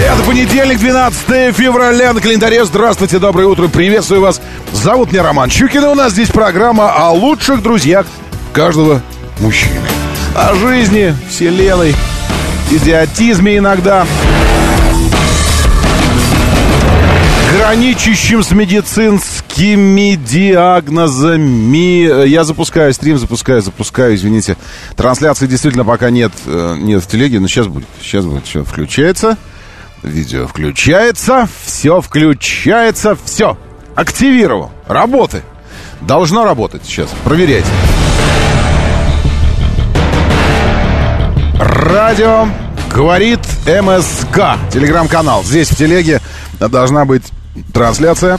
Это понедельник, 12 февраля на календаре. Здравствуйте, доброе утро, приветствую вас. Зовут меня Роман Щукин, и у нас здесь программа о лучших друзьях каждого мужчины. О жизни, вселенной, идиотизме иногда. Граничащим с медицинскими диагнозами. Я запускаю стрим, запускаю, запускаю, извините. Трансляции действительно пока нет, э, нет в телеге, но сейчас будет. Сейчас будет, все включается. Видео включается, все включается, все. Активировал. Работы. Должно работать сейчас. Проверяйте. Радио говорит МСК. Телеграм-канал. Здесь в телеге должна быть трансляция.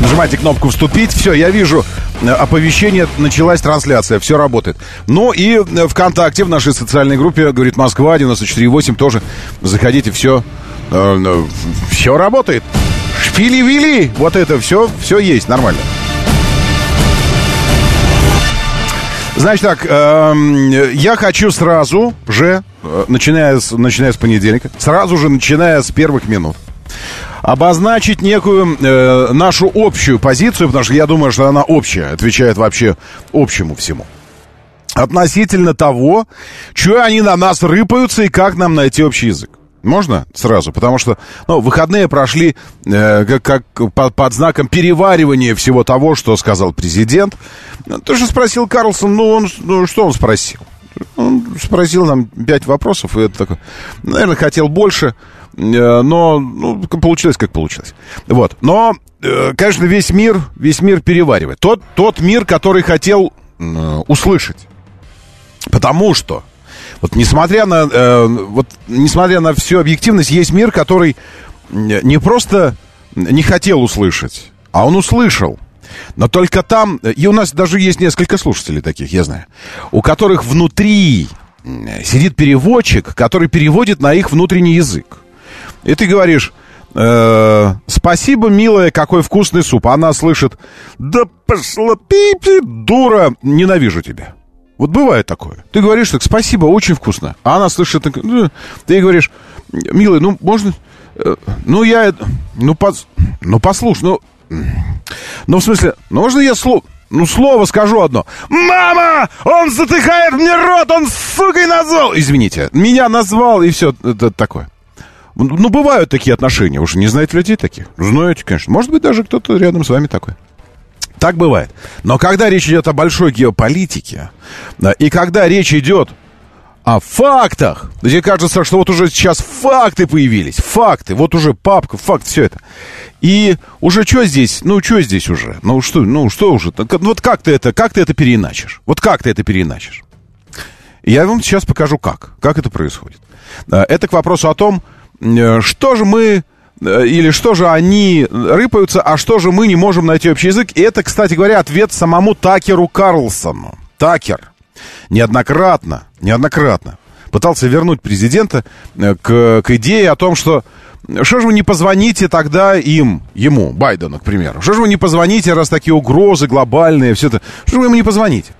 Нажимайте кнопку «Вступить». Все, я вижу э, оповещение, началась трансляция, все работает. Ну и э, ВКонтакте, в нашей социальной группе, говорит Москва, 94.8, тоже заходите, все, э, э, все работает. Шпили-вили, вот это все, все есть, нормально. Значит так, э, я хочу сразу же, начиная с, начиная с понедельника, сразу же начиная с первых минут, обозначить некую э, нашу общую позицию, потому что я думаю, что она общая, отвечает вообще общему всему. Относительно того, что они на нас рыпаются и как нам найти общий язык. Можно сразу? Потому что ну, выходные прошли э, как, как под, под знаком переваривания всего того, что сказал президент. Ты же спросил Карлсон, ну, он, ну что он спросил? Он спросил нам пять вопросов, и это такое, наверное, хотел больше, но ну, получилось, как получилось. Вот. Но, э, конечно, весь мир, весь мир переваривает. Тот, тот мир, который хотел э, услышать. Потому что вот несмотря на, э, вот, несмотря на всю объективность, есть мир, который не просто не хотел услышать, а он услышал. Но только там, и у нас даже есть несколько слушателей таких, я знаю, у которых внутри сидит переводчик, который переводит на их внутренний язык. И ты говоришь, э, спасибо, милая, какой вкусный суп. Она слышит, да пошла пипи, дура, ненавижу тебя. Вот бывает такое. Ты говоришь так, спасибо, очень вкусно. А она слышит, ты говоришь, милый, ну, можно... Э, ну, я... Ну, пос, ну послушай, ну... Ну, в смысле, ну, можно я слово... Ну, слово скажу одно. Мама! Он затыхает мне рот! Он сукой назвал! Извините, меня назвал, и все это такое. Ну, бывают такие отношения. Уж не знаете людей таких? Знаете, конечно. Может быть, даже кто-то рядом с вами такой. Так бывает. Но когда речь идет о большой геополитике, и когда речь идет о фактах, мне кажется, что вот уже сейчас факты появились, факты, вот уже папка, факт, все это. И уже что здесь, ну что здесь уже, ну что, ну что уже, вот как ты это, как ты это переиначишь, вот как ты это переиначишь. Я вам сейчас покажу как, как это происходит. Это к вопросу о том, э, что же мы Э, или что же они рыпаются, а что же мы не можем найти общий язык. И это, кстати говоря, ответ самому Такеру Карлсону. Такер неоднократно, неоднократно пытался вернуть президента э, к, к идее о том, что что же вы не позвоните тогда им, ему, Байдену, к примеру? Что же вы не позвоните, раз такие угрозы глобальные, все это? Что же вы ему не позвоните?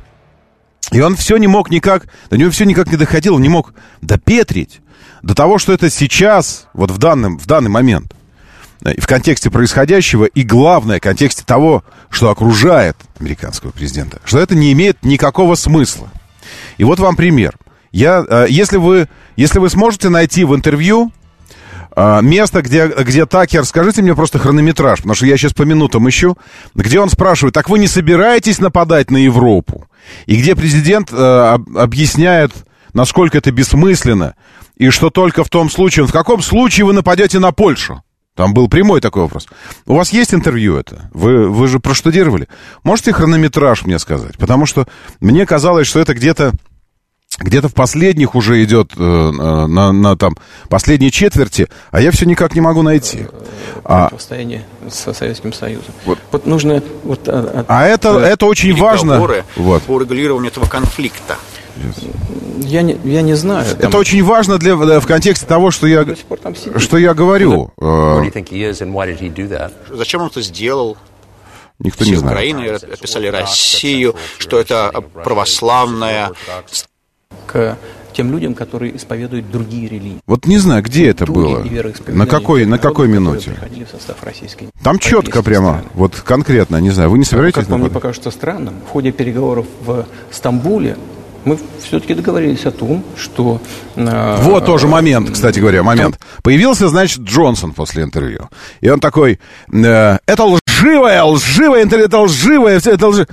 И он все не мог никак, до него все никак не доходило, не мог допетрить до того, что это сейчас, вот в, данном, в данный момент, э, в контексте происходящего, и главное, в контексте того, что окружает американского президента, что это не имеет никакого смысла. И вот вам пример. Я, э, если, вы, если вы сможете найти в интервью э, место, где, где Такер, скажите мне просто хронометраж, потому что я сейчас по минутам ищу, где он спрашивает, так вы не собираетесь нападать на Европу? И где президент объясняет, насколько это бессмысленно, и что только в том случае, в каком случае вы нападете на Польшу? Там был прямой такой вопрос. У вас есть интервью это? Вы, вы же проштудировали. Можете хронометраж мне сказать? Потому что мне казалось, что это где-то где-то в последних уже идет э, на, на там последней четверти, а я все никак не могу найти. А, Противостояние со Советским Союзом. Вот, вот нужно... Вот, а, а это, это очень важно. Вот. по урегулированию этого конфликта. Я не, я не знаю. Там... Это очень важно для, в контексте того, что я, что я говорю. Э, Зачем он это сделал? Никто Все не знает. Украины описали Россию, что это православная... К тем людям, которые исповедуют другие религии. Вот не знаю, где это было. На какой, на какой минуте? Там четко прямо, вот конкретно, не знаю, вы не собираетесь? Как вам не покажется странным, в ходе переговоров в Стамбуле мы все-таки договорились о том, что... Э, вот тоже момент, кстати говоря, момент. Появился, значит, Джонсон после интервью. И он такой, э, это лживое, лживое интервью, это лживое, это лживое.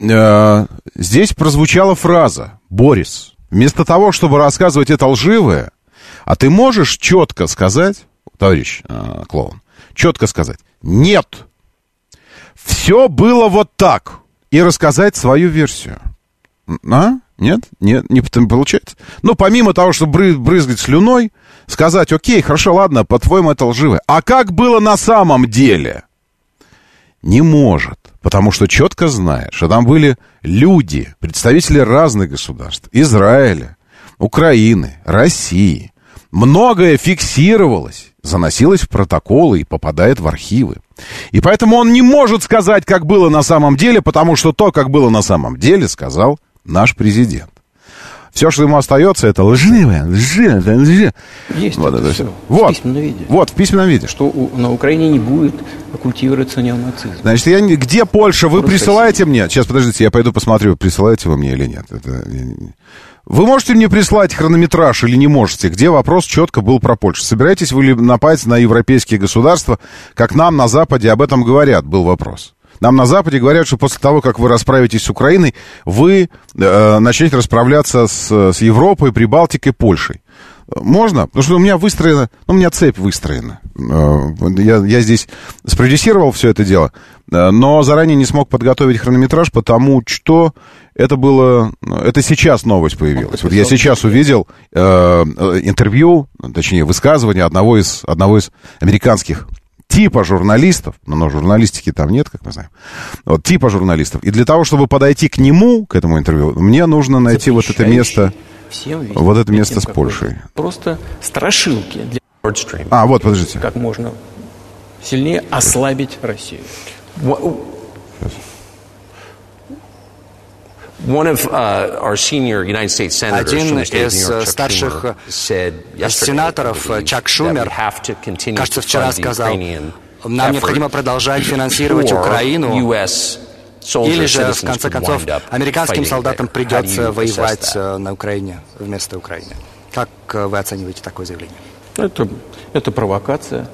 Э, здесь прозвучала фраза, Борис, вместо того, чтобы рассказывать это лживое, а ты можешь четко сказать, товарищ э, клоун, четко сказать, нет, все было вот так, и рассказать свою версию. А? Нет? Нет, не получается. Ну, помимо того, что бры, брызгать слюной, сказать, окей, хорошо, ладно, по-твоему это лживое. А как было на самом деле? Не может, потому что четко знает, что там были люди, представители разных государств, Израиля, Украины, России. Многое фиксировалось, заносилось в протоколы и попадает в архивы. И поэтому он не может сказать, как было на самом деле, потому что то, как было на самом деле, сказал наш президент. Все, что ему остается, это лживое, лживое, лживое. Есть вот это, все. Вот, в письменном виде. Вот, в письменном виде. Что у, на Украине не будет культивироваться неонацизм. Значит, я, где Польша? Вы Просто присылаете мне? Сейчас, подождите, я пойду посмотрю, присылаете вы мне или нет. Это... Вы можете мне прислать хронометраж или не можете? Где вопрос четко был про Польшу? Собираетесь вы ли напасть на европейские государства, как нам на Западе об этом говорят, был вопрос. Нам на Западе говорят, что после того, как вы расправитесь с Украиной, вы э, начнете расправляться с, с Европой, Прибалтикой, Польшей. Можно? Потому что у меня выстроена, ну, у меня цепь выстроена. Э, я, я здесь спродюсировал все это дело, э, но заранее не смог подготовить хронометраж, потому что это было... Это сейчас новость появилась. Вот я сейчас увидел э, интервью, точнее, высказывание одного из, одного из американских типа журналистов, но, но журналистики там нет, как мы знаем, вот типа журналистов. И для того, чтобы подойти к нему, к этому интервью, мне нужно найти вот это место, всем вот это место с Польшей. Просто страшилки для А, вот, подождите. Как можно сильнее ослабить Россию. Сейчас. Один из старших сенаторов Чак Шумер, кажется, вчера сказал, нам необходимо продолжать финансировать Украину, или же, в конце концов, американским солдатам придется воевать на Украине вместо Украины. Как вы оцениваете такое заявление? Это, это провокация.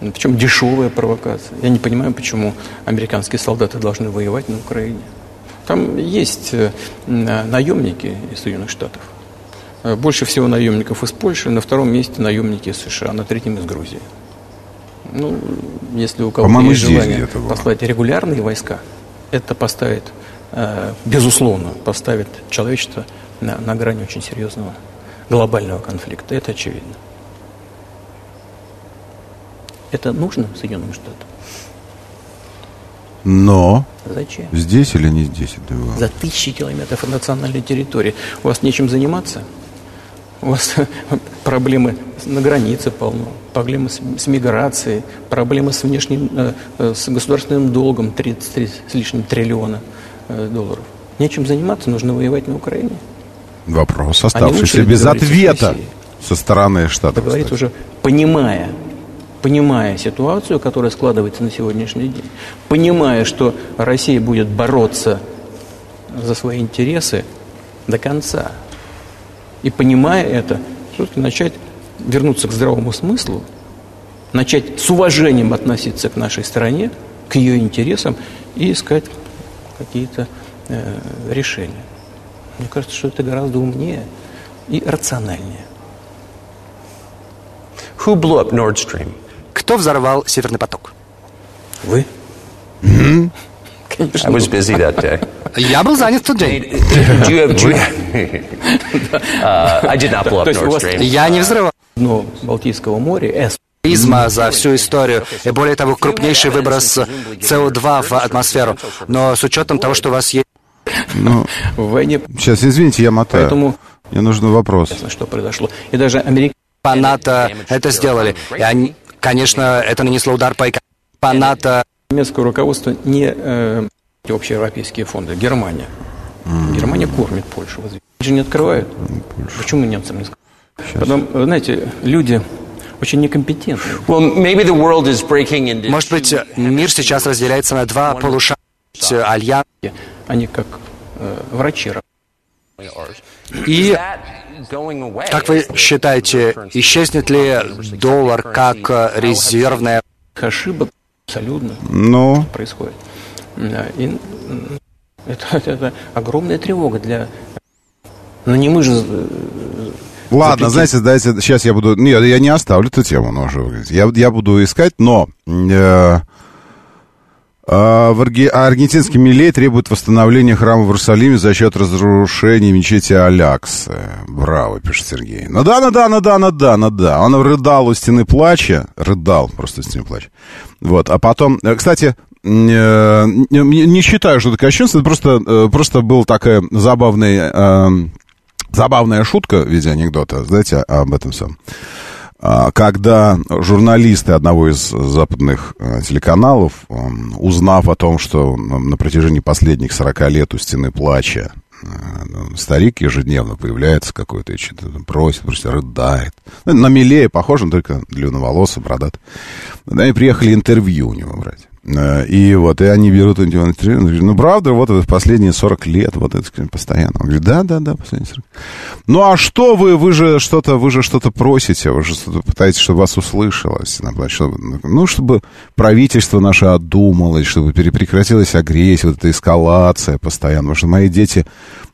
Причем дешевая провокация. Я не понимаю, почему американские солдаты должны воевать на Украине. Там есть э, наемники из Соединенных Штатов. Э, больше всего наемников из Польши, на втором месте наемники из США, на третьем из Грузии. Ну, если у кого-то есть желание послать регулярные войска, это поставит, э, безусловно, поставит человечество на, на грани очень серьезного глобального конфликта. Это очевидно. Это нужно Соединенным Штатам? Но Зачем? Здесь или не здесь это было? За тысячи километров от национальной территории. У вас нечем заниматься? У вас проблемы на границе полно, проблемы с, с миграцией, проблемы с внешним, э, э с государственным долгом 33 с лишним триллиона э, долларов. Нечем заниматься, нужно воевать на Украине. Вопрос, оставшийся без ответа со стороны Штатов. Говорит уже, понимая понимая ситуацию, которая складывается на сегодняшний день, понимая, что Россия будет бороться за свои интересы до конца, и понимая это, все-таки начать вернуться к здравому смыслу, начать с уважением относиться к нашей стране, к ее интересам и искать какие-то э, решения. Мне кажется, что это гораздо умнее и рациональнее. Who blew up Nord Stream? Кто взорвал Северный поток? Вы? Конечно. I was busy that day. Я был занят в тот день. Я не взрывал. Но Балтийского моря, призма за всю историю, и более того, крупнейший выброс СО2 в атмосферу. Но с учетом того, что у вас есть... Ну, войне... Сейчас, извините, я мотаю. Поэтому... Мне нужен вопрос. Что произошло. И даже американцы... По НАТО это сделали. И они, конечно, это нанесло удар по по НАТО. Немецкое руководство не э, общеевропейские фонды, Германия. Mm. Германия кормит Польшу. Они же не открывают. Польшу. Почему немцам не скажут? Потом, знаете, люди очень некомпетентны. Well, Может быть, мир сейчас разделяется на два полушария. Альянс. Они как э, врачи. И как вы считаете, исчезнет ли доллар как резервная? Ошибок абсолютно Но... происходит. И это, это огромная тревога для... Но не мы же э, Ладно, знаете, дайте, сейчас я буду... Нет, я не оставлю эту тему, но уже, я, я буду искать, но... Э, а, Арги... Аргентинский Милей требует восстановления храма в Иерусалиме за счет разрушения мечети Аляксы. Браво, пишет Сергей. Ну да, ну да, ну да, ну да, ну да. Он рыдал у стены плача. Рыдал просто у стены плача. Вот, а потом... Э, кстати, не, не считаю, что это кощунство, это просто, э, просто был такая забавная, забавная шутка в виде анекдота, знаете, об этом самом. А, когда журналисты одного из западных э, телеканалов, узнав о том, что на протяжении последних 40 лет у стены плача э, старик ежедневно появляется какой-то и что-то просит, просит, рыдает. Ну, на Милее похож, он только длинноволосый, бродат. Они приехали интервью у него брать. Э, и вот, и они берут интервью, ну, правда, вот в последние 40 лет, вот это постоянно. Он говорит, да, да, да, последние 40 Ну, а что вы, вы же что-то, вы же что-то просите, вы же что-то пытаетесь, чтобы вас услышалось. Ну, чтобы правительство наше одумалось, чтобы прекратилась агрессия, вот эта эскалация постоянно. Потому что мои дети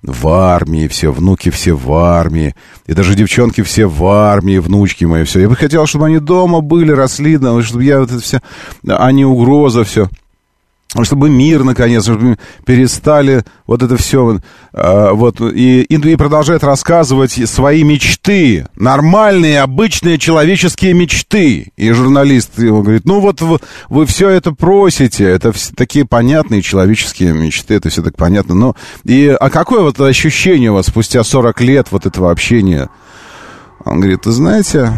в армии, все, внуки все в армии, и даже девчонки все в армии, внучки мои, все. Я бы хотел, чтобы они дома были, росли, чтобы я вот это все, а не угроза все чтобы мир, наконец, чтобы перестали вот это все, э, вот, и, и продолжает рассказывать свои мечты, нормальные, обычные человеческие мечты. И журналист ему говорит, ну вот вы, вы все это просите, это все такие понятные человеческие мечты, это все так понятно, но и, а какое вот ощущение у вас спустя 40 лет вот этого общения? Он говорит, вы знаете,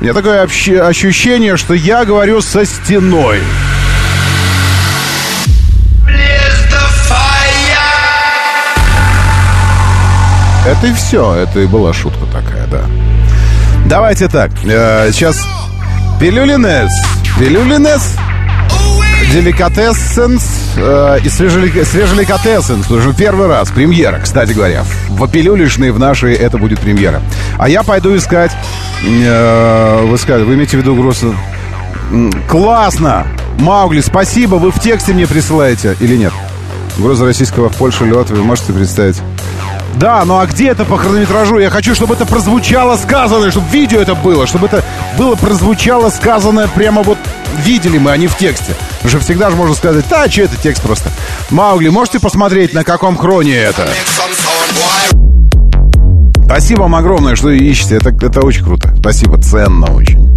у меня такое ощущение, что я говорю со стеной. Это и все. Это и была шутка такая, да. Давайте так. Э, сейчас пилюлинес. Пилюлинес. Деликатесенс э, и свежеликатесенс. Уже первый раз. Премьера, кстати говоря. В пилюлишной в нашей это будет премьера. А я пойду искать... Э, вы сказали, вы имеете в виду угрозу... Классно! Маугли, спасибо. Вы в тексте мне присылаете или нет? Угроза российского в Польшу или Латвию, вы можете представить? Да, ну а где это по хронометражу? Я хочу, чтобы это прозвучало сказанное, чтобы видео это было, чтобы это было прозвучало сказанное прямо вот видели мы, а не в тексте. Потому что всегда же можно сказать, да, что это текст просто. Маугли, можете посмотреть, на каком хроне это? Спасибо вам огромное, что ищете. Это, это очень круто. Спасибо, ценно очень.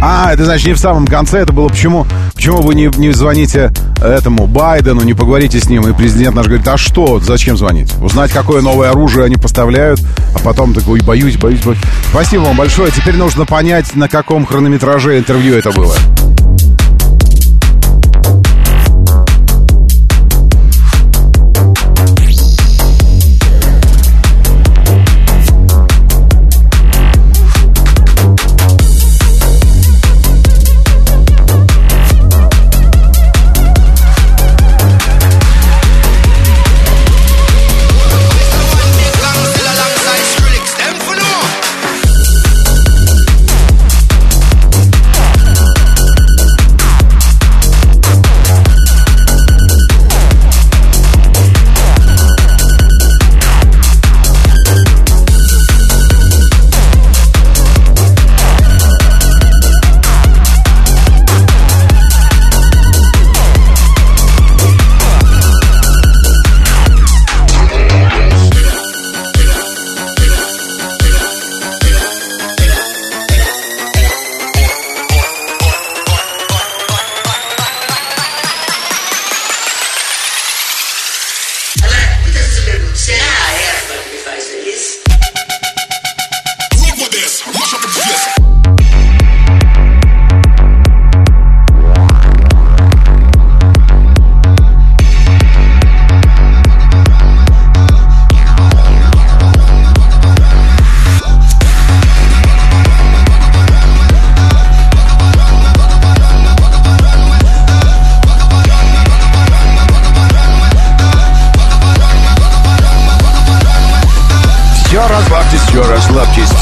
А, это значит не в самом конце, это было почему? Почему вы не, не звоните этому Байдену, не поговорите с ним? И президент наш говорит, а что, зачем звонить? Узнать, какое новое оружие они поставляют, а потом такой, боюсь, боюсь, боюсь. Спасибо вам большое. Теперь нужно понять, на каком хронометраже интервью это было.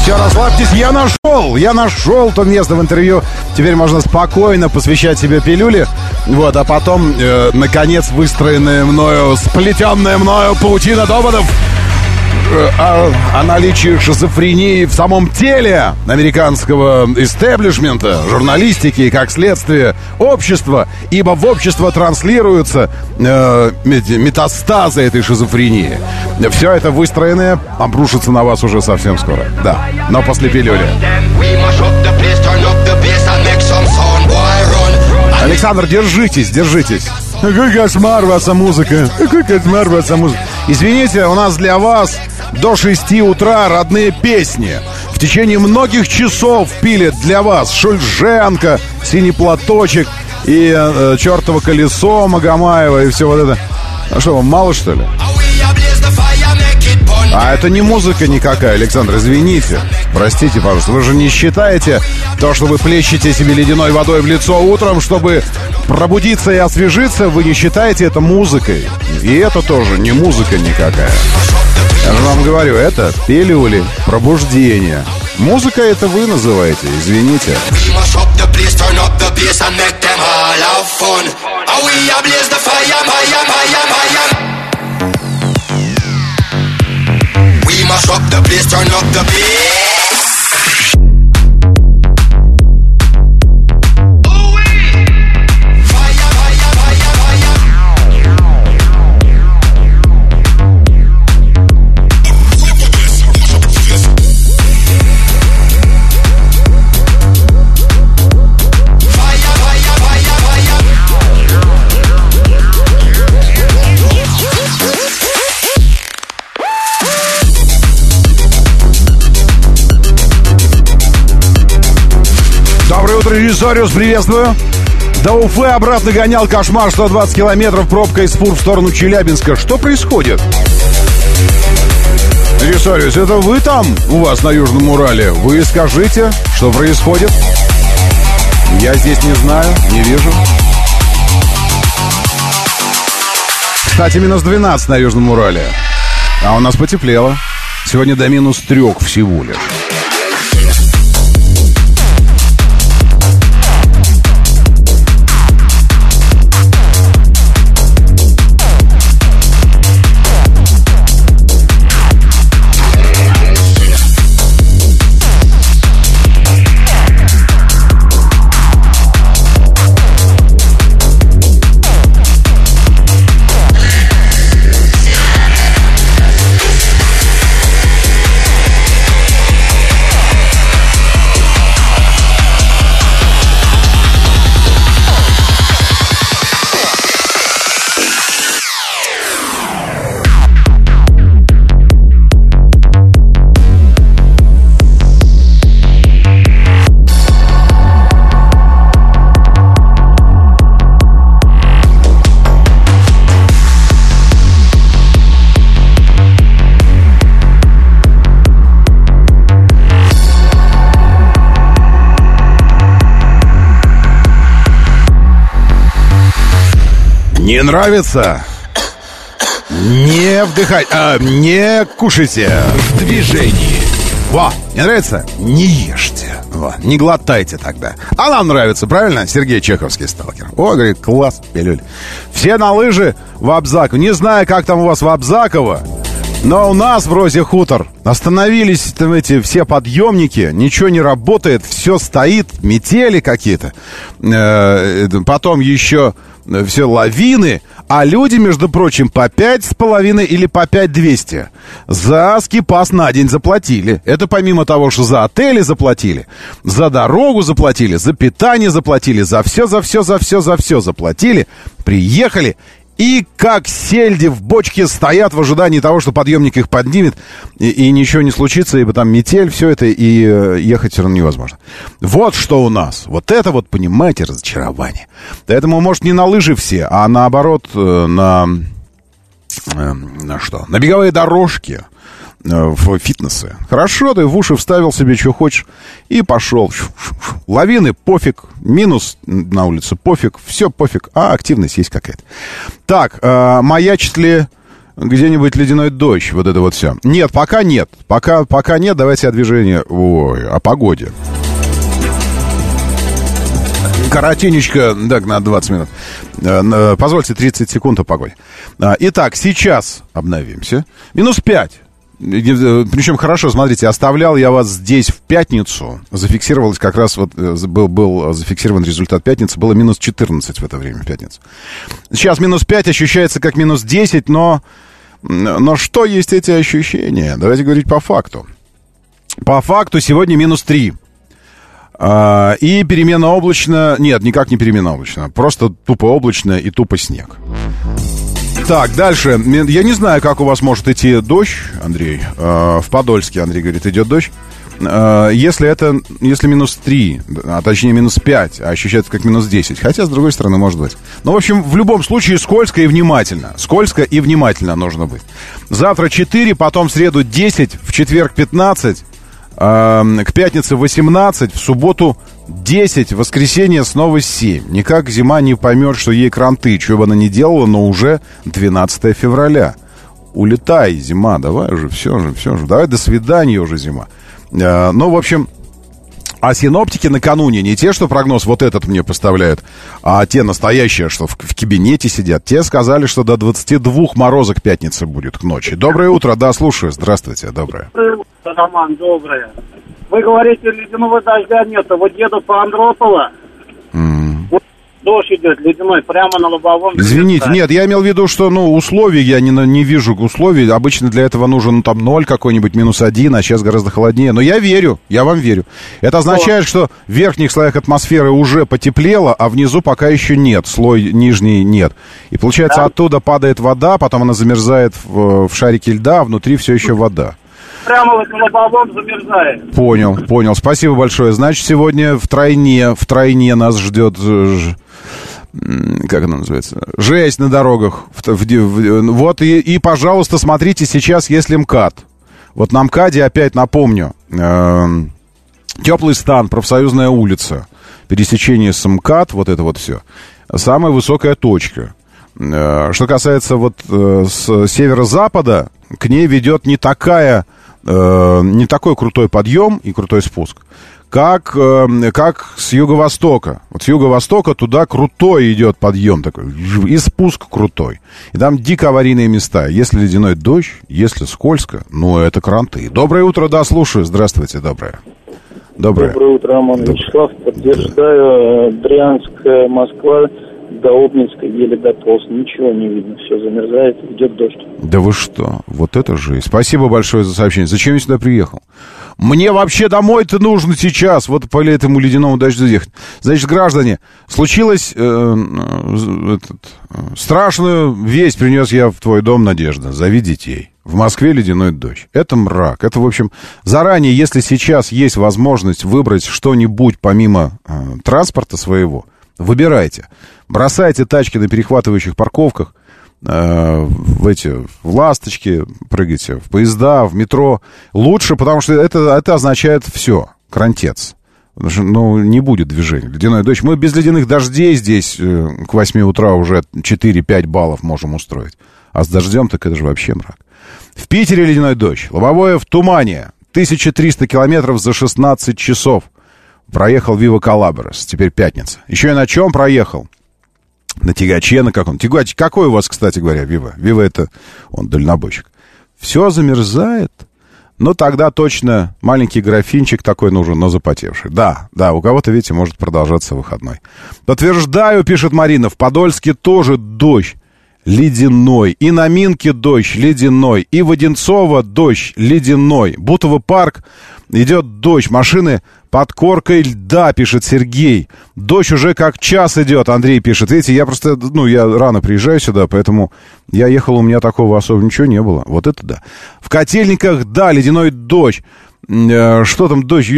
Все, расслабьтесь, я нашел, я нашел то место в интервью. Теперь можно спокойно посвящать себе пилюли. Вот, а потом, э, наконец, выстроенная мною, сплетенная мною паутина доводов о, о наличии шизофрении в самом теле американского истеблишмента, журналистики и, как следствие, общества, ибо в общество транслируются э, метастазы этой шизофрении. Все это выстроенное обрушится на вас уже совсем скоро. Да, но после пилюли. Александр, держитесь, держитесь. Какой кошмар ваша музыка. Какой кошмар ваша музыка. Извините, у нас для вас до 6 утра родные песни. В течение многих часов пилят для вас Шульженко, Синий платочек и э, чертово колесо Магомаева и все вот это. А что, вам мало что ли? А это не музыка никакая, Александр, извините. Простите, пожалуйста. Вы же не считаете то, что вы плещете себе ледяной водой в лицо утром, чтобы пробудиться и освежиться, вы не считаете это музыкой. И это тоже не музыка никакая. Я вам говорю, это пилюли, пробуждение. Музыка это вы называете, извините. We mash up the place, turn up the beat. Режиссариус, приветствую. До Уфы обратно гонял кошмар 120 километров пробка из фур в сторону Челябинска. Что происходит? Режиссариус, это вы там у вас на Южном Урале? Вы скажите, что происходит? Я здесь не знаю, не вижу. Кстати, минус 12 на Южном Урале. А у нас потеплело. Сегодня до минус трех всего лишь. Не нравится? Не вдыхать, а не кушайте. В движении. Во, не нравится? Не ешьте. Во, не глотайте тогда. А нам нравится, правильно? Сергей Чеховский сталкер. О, говорит, класс, пилюль. Все на лыжи в Абзаково. Не знаю, как там у вас в Абзаково, но у нас в Розе Хутор остановились там эти все подъемники, ничего не работает, все стоит, метели какие-то. Э, потом еще все лавины, а люди, между прочим, по пять с половиной или по пять двести за скипас на день заплатили. Это помимо того, что за отели заплатили, за дорогу заплатили, за питание заплатили, за все, за все, за все, за все заплатили. Приехали и как сельди в бочке стоят в ожидании того, что подъемник их поднимет, и, и ничего не случится, ибо там метель, все это, и э, ехать все равно невозможно. Вот что у нас. Вот это вот, понимаете, разочарование. Поэтому, может, не на лыжи все, а наоборот, э, на... Э, на что? На беговые дорожки в фитнесе. Хорошо, ты в уши вставил себе, что хочешь, и пошел. Лавины пофиг, минус на улице пофиг, все пофиг, а активность есть какая-то. Так, э, маячит ли где-нибудь ледяной дождь, вот это вот все. Нет, пока нет. Пока, пока нет, давайте о движении, ой, о погоде. Коротенечко, так, на 20 минут. Э, позвольте 30 секунд о погоде. Итак, сейчас обновимся. Минус 5. Причем хорошо, смотрите, оставлял я вас здесь в пятницу. Зафиксировалось как раз, вот э, был, был зафиксирован результат пятницы. Было минус 14 в это время, в. Сейчас минус 5 ощущается как минус 10, но, но что есть эти ощущения? Давайте говорить по факту. По факту сегодня минус 3. А, и перемена облачно... Нет, никак не перемена облачно. Просто тупо облачно и тупо снег. Так, дальше. Я не знаю, как у вас может идти дождь, Андрей. А, в Подольске, Андрей говорит, идет дождь. А, если это, если минус 3, а точнее минус 5, а ощущается как минус 10. Хотя, с другой стороны, может быть. Но, в общем, в любом случае скользко и внимательно. Скользко и внимательно нужно быть. Завтра 4, потом в среду 10, в четверг 15, к пятнице 18, в субботу 10, в воскресенье снова 7. Никак зима не поймет, что ей кранты, что бы она ни делала, но уже 12 февраля. Улетай, зима, давай уже, все же, все же. Давай до свидания уже, зима. А, ну, в общем, а синоптики накануне, не те, что прогноз вот этот мне поставляют, а те настоящие, что в, в кабинете сидят, те сказали, что до 22 морозок пятницы будет к ночи. Доброе утро, да, слушаю. Здравствуйте, доброе. Роман, доброе. Вы говорите, ледяного дождя нет, а вот еду по Андропола, дождь идет ледяной прямо на лобовом. Извините, нет, я имел в виду, что, ну, условий я не, не вижу условий. Обычно для этого нужен, ну, там, ноль какой-нибудь, минус один, а сейчас гораздо холоднее. Но я верю, я вам верю. Это означает, что в верхних слоях атмосферы уже потеплело, а внизу пока еще нет, слой нижний нет. И получается, да? оттуда падает вода, потом она замерзает в, в шарике льда, а внутри все еще вода прямо вот на лобовом замерзает. Понял, понял. Спасибо большое. Значит, сегодня в тройне, в тройне нас ждет э, как она называется, жесть на дорогах. В, в, вот и, и, пожалуйста, смотрите сейчас, если МКАД. Вот на МКАДе, опять напомню, э, Теплый стан, профсоюзная улица, пересечение с МКАД, вот это вот все. Самая высокая точка. Э, что касается вот э, с северо-запада, к ней ведет не такая, э, не такой крутой подъем и крутой спуск как, э, как с юго-востока. Вот с юго-востока туда крутой идет подъем такой, и спуск крутой. И там дико аварийные места. Если ледяной дождь, если скользко, ну, это кранты. Доброе утро, да, слушаю. Здравствуйте, доброе. Доброе. Доброе утро, Роман Доб... Вячеслав. Подтверждаю, да. Брянск, Москва, до Обнинска еле дополз. Ничего не видно, все замерзает, идет дождь. Да вы что? Вот это же. Спасибо большое за сообщение. Зачем я сюда приехал? Мне вообще домой-то нужно сейчас, вот по этому ледяному дождю ехать. Значит, граждане, случилось э, э, этот, э, страшную весть принес я в твой дом, Надежда. Зови детей. В Москве ледяной дождь. Это мрак. Это, в общем, заранее, если сейчас есть возможность выбрать что-нибудь помимо э, транспорта своего, выбирайте. Бросайте тачки на перехватывающих парковках – Э, в эти в ласточки прыгайте, в поезда, в метро. Лучше, потому что это, это означает все, крантец. Потому что, ну, не будет движения. Ледяной дождь. Мы без ледяных дождей здесь э, к 8 утра уже 4-5 баллов можем устроить. А с дождем так это же вообще мрак. В Питере ледяной дождь. Лобовое в тумане. 1300 километров за 16 часов. Проехал Вива Калабрас. Теперь пятница. Еще и на чем проехал? На тягаче на каком? Тягач какой у вас, кстати говоря, Вива? Вива это он дальнобойщик. Все замерзает. Но тогда точно маленький графинчик такой нужен, но запотевший. Да, да, у кого-то, видите, может продолжаться выходной. Подтверждаю, пишет Марина, в Подольске тоже дождь ледяной. И на Минке дождь ледяной. И в Одинцово дождь ледяной. Бутово парк идет дождь. Машины под коркой льда, пишет Сергей. Дождь уже как час идет, Андрей пишет. Видите, я просто, ну, я рано приезжаю сюда, поэтому я ехал, у меня такого особо ничего не было. Вот это да. В котельниках, да, ледяной дождь. Э, что там, дождь,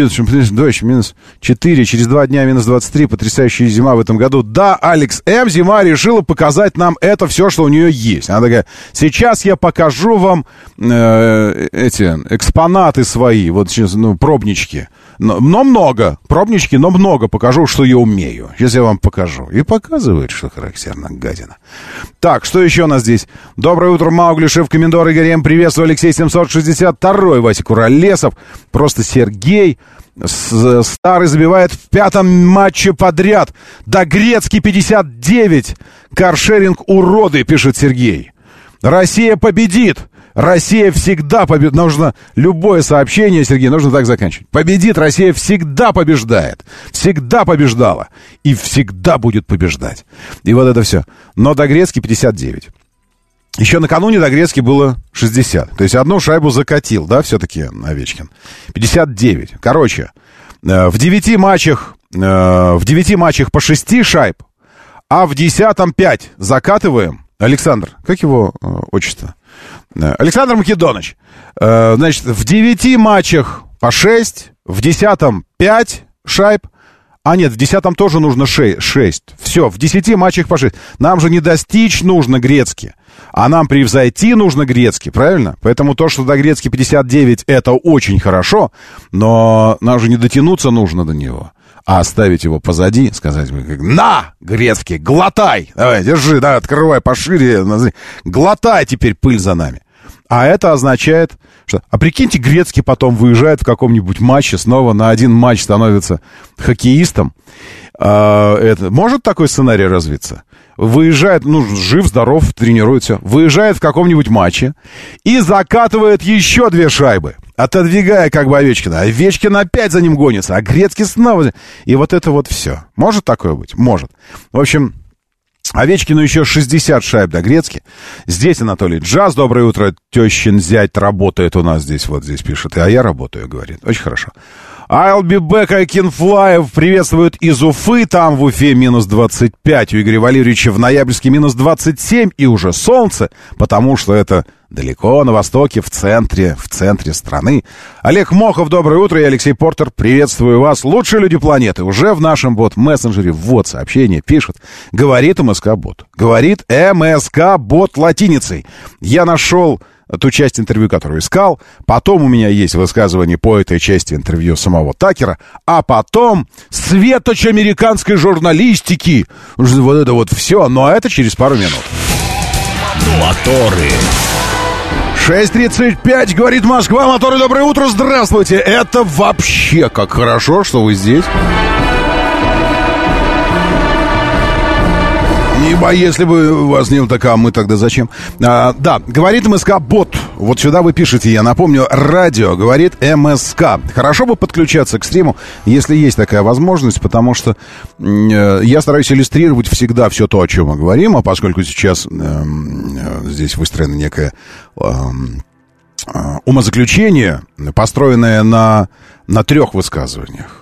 дождь, минус 4, через два дня минус 23, потрясающая зима в этом году. Да, Алекс М. Зима решила показать нам это все, что у нее есть. Она такая, сейчас я покажу вам э, эти экспонаты свои, вот сейчас, ну, пробнички. Но, но много, пробнички, но много. Покажу, что я умею. Сейчас я вам покажу. И показывает, что характерно, гадина. Так, что еще у нас здесь? Доброе утро, Маугли, шеф Комендор Игорь М. Приветствую, Алексей 762, Вася Куролесов. Просто Сергей. Старый забивает в пятом матче подряд. Да Грецкий 59. Каршеринг уроды, пишет Сергей. Россия победит. Россия всегда победит. Нужно любое сообщение, Сергей, нужно так заканчивать. Победит, Россия всегда побеждает. Всегда побеждала. И всегда будет побеждать. И вот это все. Но до Грецки 59. Еще накануне до Грецки было 60. То есть одну шайбу закатил, да, все-таки Овечкин. 59. Короче, э, в 9 матчах, э, в 9 матчах по 6 шайб, а в 10 5 закатываем. Александр, как его э, отчество? Э, Александр Македонович, э, значит, в 9 матчах по 6, в 10 5 шайб, а нет, в 10 тоже нужно 6. 6. Все, в 10 матчах по 6. Нам же не достичь нужно Грецки, а нам превзойти нужно Грецки, правильно? Поэтому то, что до Грецки 59, это очень хорошо, но нам же не дотянуться нужно до него а оставить его позади, сказать, на, Грецкий, глотай, давай, держи, да, открывай пошире, глотай теперь пыль за нами. А это означает, что... А прикиньте, Грецкий потом выезжает в каком-нибудь матче, снова на один матч становится хоккеистом. А, это, может такой сценарий развиться? Выезжает, ну, жив, здоров, тренируется, выезжает в каком-нибудь матче и закатывает еще две шайбы отодвигая как бы Овечкина. Овечкин опять за ним гонится, а Грецкий снова... И вот это вот все. Может такое быть? Может. В общем, Овечкину еще 60 шайб до Грецки. Здесь Анатолий Джаз. Доброе утро. Тещин зять работает у нас здесь. Вот здесь пишет. А я работаю, говорит. Очень хорошо. I'll be back, I can fly. Приветствуют из Уфы. Там в Уфе минус 25. У Игоря Валерьевича в Ноябрьске минус 27. И уже солнце, потому что это далеко на востоке, в центре, в центре страны. Олег Мохов, доброе утро. Я Алексей Портер. Приветствую вас. Лучшие люди планеты. Уже в нашем бот-мессенджере вот сообщение пишет. Говорит МСК-бот. Говорит МСК-бот латиницей. Я нашел ту часть интервью, которую искал. Потом у меня есть высказывание по этой части интервью самого Такера. А потом светоч американской журналистики. Вот это вот все. Но это через пару минут. Моторы. 6.35, говорит Москва. Моторы, доброе утро, здравствуйте. Это вообще как хорошо, что вы здесь. Ибо если бы вас не было такая, мы тогда зачем? А, да, говорит МСК бот. Вот сюда вы пишете, я напомню, радио говорит МСК. Хорошо бы подключаться к стриму, если есть такая возможность, потому что э, я стараюсь иллюстрировать всегда все то, о чем мы говорим, а поскольку сейчас э, э, здесь выстроена некая эм, э, умозаключение, построенное на, на трех высказываниях.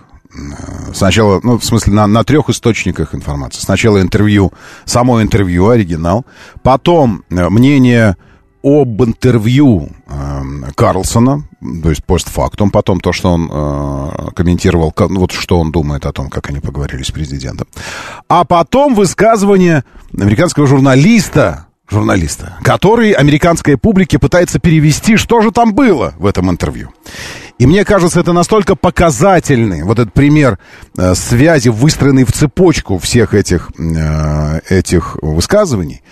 Сначала, ну, в смысле, на, на трех источниках информации. Сначала интервью, само интервью, оригинал. Потом э, мнение об интервью э, Карлсона, то есть постфактум, потом то, что он э, комментировал, вот что он думает о том, как они поговорили с президентом. А потом высказывание американского журналиста, журналиста, который американской публике пытается перевести, что же там было в этом интервью. И мне кажется, это настолько показательный, вот этот пример э, связи, выстроенный в цепочку всех этих, э, этих высказываний,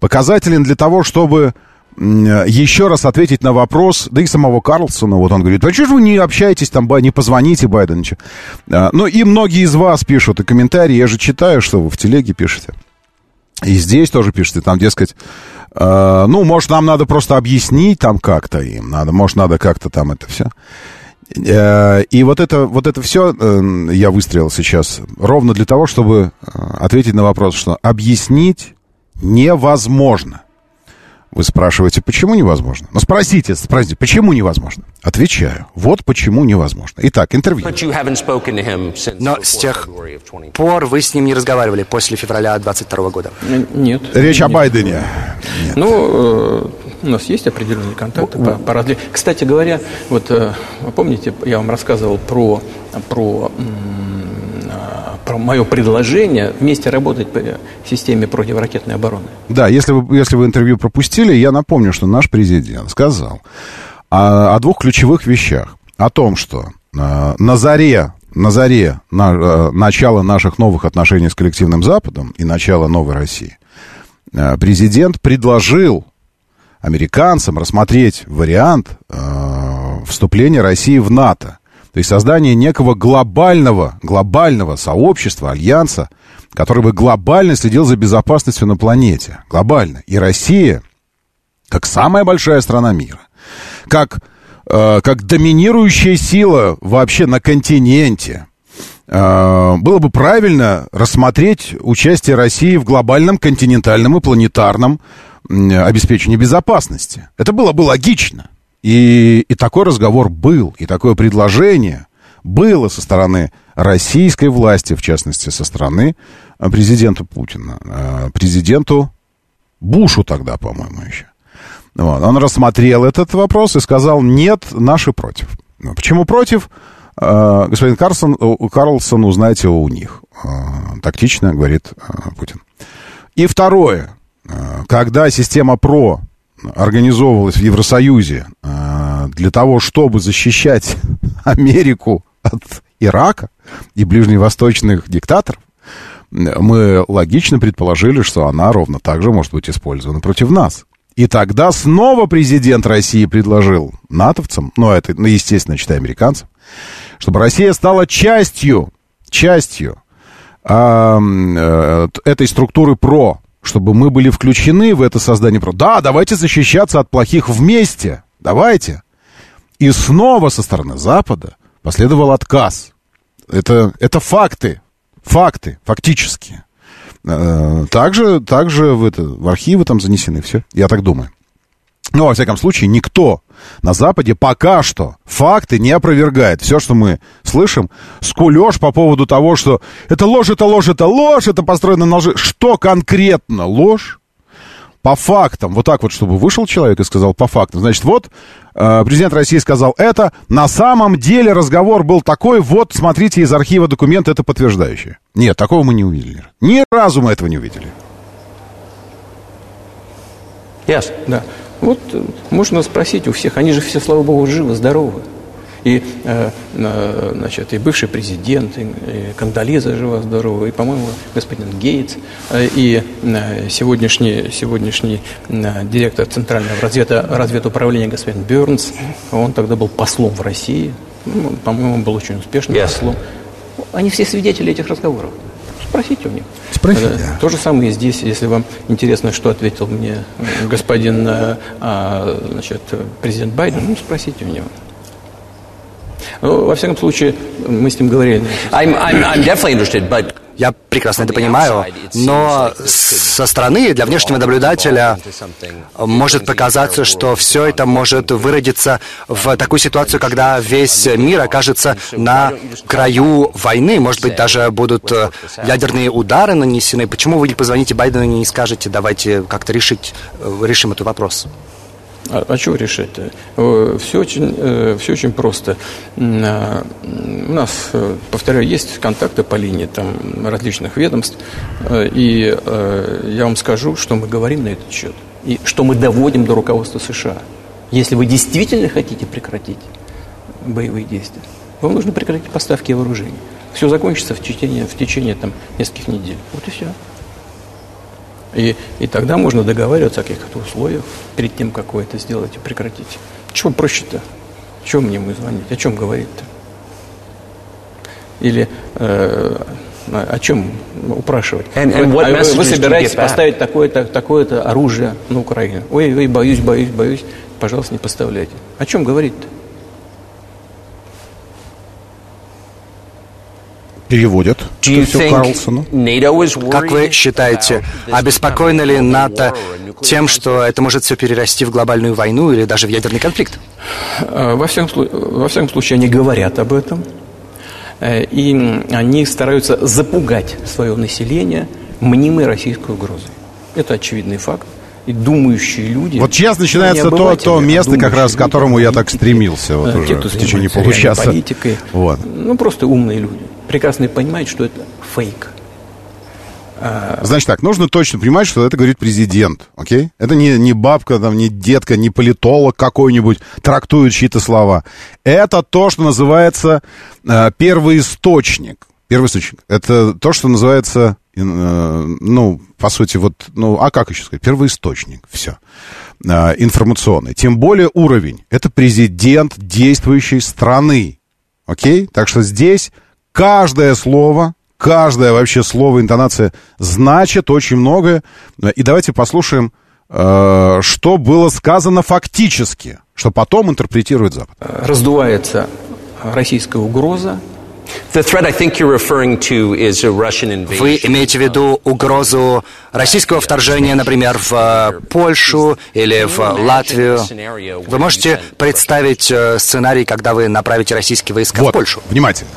показателен для того, чтобы э, еще раз ответить на вопрос, да и самого Карлсона, вот он говорит, а что же вы не общаетесь там, не позвоните Байдену? Э, ну и многие из вас пишут и комментарии, я же читаю, что вы в телеге пишете. И здесь тоже пишете, там, дескать, э, ну, может, нам надо просто объяснить там как-то им, надо, может, надо как-то там это все. Э, и вот это, вот это все э, я выстрелил сейчас ровно для того, чтобы э, ответить на вопрос, что объяснить невозможно. Вы спрашиваете, почему невозможно? Ну, спросите, спросите, почему невозможно? Отвечаю. Вот почему невозможно. Итак, интервью. Но с тех пор вы с ним не разговаривали после февраля 22 года? Нет. Речь нет. о Байдене. Нет. Ну, У нас есть определенные контакты по, по разли... Кстати говоря, вот помните, я вам рассказывал про, про про мое предложение вместе работать по системе противоракетной обороны. Да, если вы, если вы интервью пропустили, я напомню, что наш президент сказал о, о двух ключевых вещах. О том, что э, на заре, на заре на, э, начала наших новых отношений с коллективным Западом и начала новой России э, президент предложил американцам рассмотреть вариант э, вступления России в НАТО. То есть создание некого глобального, глобального сообщества, альянса, который бы глобально следил за безопасностью на планете. Глобально. И Россия, как самая большая страна мира, как, э, как доминирующая сила вообще на континенте, э, было бы правильно рассмотреть участие России в глобальном континентальном и планетарном обеспечении безопасности. Это было бы логично. И, и такой разговор был, и такое предложение было со стороны российской власти, в частности, со стороны э, президента Путина, э, президенту Бушу тогда, по-моему, еще. Вот. Он рассмотрел этот вопрос и сказал, нет, наши против. Ну, почему против? Э, господин Карлсон, Карлсон, узнаете у них. Тактично, говорит Путин. И второе. Когда система ПРО организовывалась в Евросоюзе э, для того, чтобы защищать Америку от Ирака и ближневосточных диктаторов, мы логично предположили, что она ровно так же может быть использована против нас. И тогда снова президент России предложил натовцам, ну, это, ну, естественно, читая американцам, чтобы Россия стала частью, частью э, э, этой структуры ПРО, чтобы мы были включены в это создание. Да, давайте защищаться от плохих вместе. Давайте. И снова со стороны Запада последовал отказ. Это, это факты. Факты, фактически. Э, также, также в, это, в архивы там занесены все. Я так думаю. Но, во всяком случае, никто на Западе пока что факты не опровергает. Все, что мы слышим, скулеж по поводу того, что это ложь, это ложь, это ложь, это построено на лжи. Что конкретно ложь? По фактам, вот так вот, чтобы вышел человек и сказал по фактам. Значит, вот э, президент России сказал это, на самом деле разговор был такой, вот, смотрите, из архива документа это подтверждающее. Нет, такого мы не увидели. Ни разу мы этого не увидели. Yes. Да. Вот э, можно спросить у всех, они же все, слава богу, живы, здоровы. И, э, значит, и бывший президент, и, и Кандализа жива-здорова, и, по-моему, господин Гейтс, э, и сегодняшний, сегодняшний директор Центрального разведа, разведуправления господин Бернс, он тогда был послом в России, ну, по-моему, был очень успешным yes. послом. Они все свидетели этих разговоров. Спросите у них. Спросите. То же самое и здесь, если вам интересно, что ответил мне господин э, а, значит, президент Байден, ну, спросите у него. Ну, во всяком случае, мы с ним говорили. I'm, I'm, I'm definitely interested, but я прекрасно это понимаю, но со стороны для внешнего наблюдателя может показаться, что все это может выродиться в такую ситуацию, когда весь мир окажется на краю войны. Может быть, даже будут э, ядерные удары нанесены. Почему вы не позвоните Байдену и не скажете, давайте как-то решить, э, решим этот вопрос? А, а чего решать-то? Все очень, э, все очень просто. А, у нас, э, повторяю, есть контакты по линии там, различных ведомств, э, и я вам скажу, что мы говорим на этот счет, и что мы доводим до руководства США. Если вы действительно хотите прекратить боевые действия, вам нужно прекратить поставки вооружений. Все закончится в течение, в течение там, нескольких недель. Вот и все. И, и тогда можно договариваться о каких-то условиях перед тем, как вы это сделаете, прекратить. Чего проще-то? Чего мне ему звонить? О чем говорить-то? Или э, о чем упрашивать? And, and вы, а вы, вы собираетесь поставить такое-то такое оружие на Украину. Ой, ой, боюсь, боюсь, боюсь. Пожалуйста, не поставляйте. О чем говорить-то? Переводят это все Карлсону. Как вы считаете, обеспокоена ли НАТО тем, что это может все перерасти в глобальную войну или даже в ядерный конфликт? Э, во всяком, во всяком случае, они говорят об этом. Э, и они стараются запугать свое население мнимой российской угрозой. Это очевидный факт. и думающие люди. Вот сейчас начинается то, то место, как раз к которому я так стремился вот те, уже кто в течение получаса. политикой. Вот. Ну, просто умные люди. Прекрасно понимают, что это фейк. Значит так, нужно точно понимать, что это говорит президент, окей? Это не, не бабка, там, не детка, не политолог какой-нибудь трактует чьи-то слова. Это то, что называется э, первоисточник. Первоисточник. Это то, что называется, э, ну, по сути, вот, ну, а как еще сказать? Первоисточник. Все. Э, информационный. Тем более уровень. Это президент действующей страны. Окей? Так что здесь каждое слово каждое вообще слово, интонация значит очень многое. И давайте послушаем, э, что было сказано фактически, что потом интерпретирует Запад. Раздувается российская угроза. Вы имеете в виду угрозу российского вторжения, например, в э, Польшу или в Латвию? Вы можете представить э, сценарий, когда вы направите российские войска вот, в Польшу? Внимательно.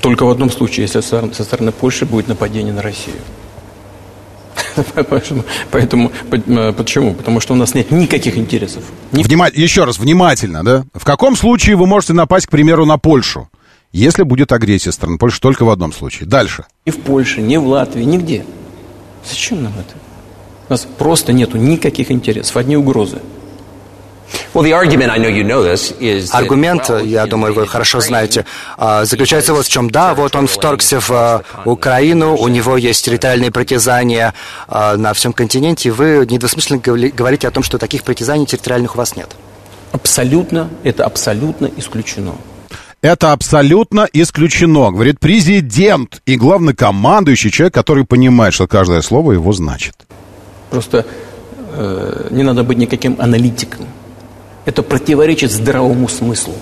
Только в одном случае, если со стороны Польши будет нападение на Россию. Поэтому, почему? Потому что у нас нет никаких интересов. Внима... Еще раз, внимательно, да? В каком случае вы можете напасть, к примеру, на Польшу? Если будет агрессия стороны Польши, только в одном случае. Дальше. Ни в Польше, ни в Латвии, нигде. Зачем нам это? У нас просто нету никаких интересов, одни угрозы. Аргумент, я думаю, вы хорошо знаете, а, заключается вот в чем. Да, вот он вторгся в а, Украину, у него есть территориальные притязания а, на всем континенте, вы недвусмысленно говорите о том, что таких притязаний территориальных у вас нет. Абсолютно, это абсолютно исключено. Это абсолютно исключено, говорит президент и главнокомандующий человек, который понимает, что каждое слово его значит. Просто э, не надо быть никаким аналитиком. Это противоречит здравому смыслу.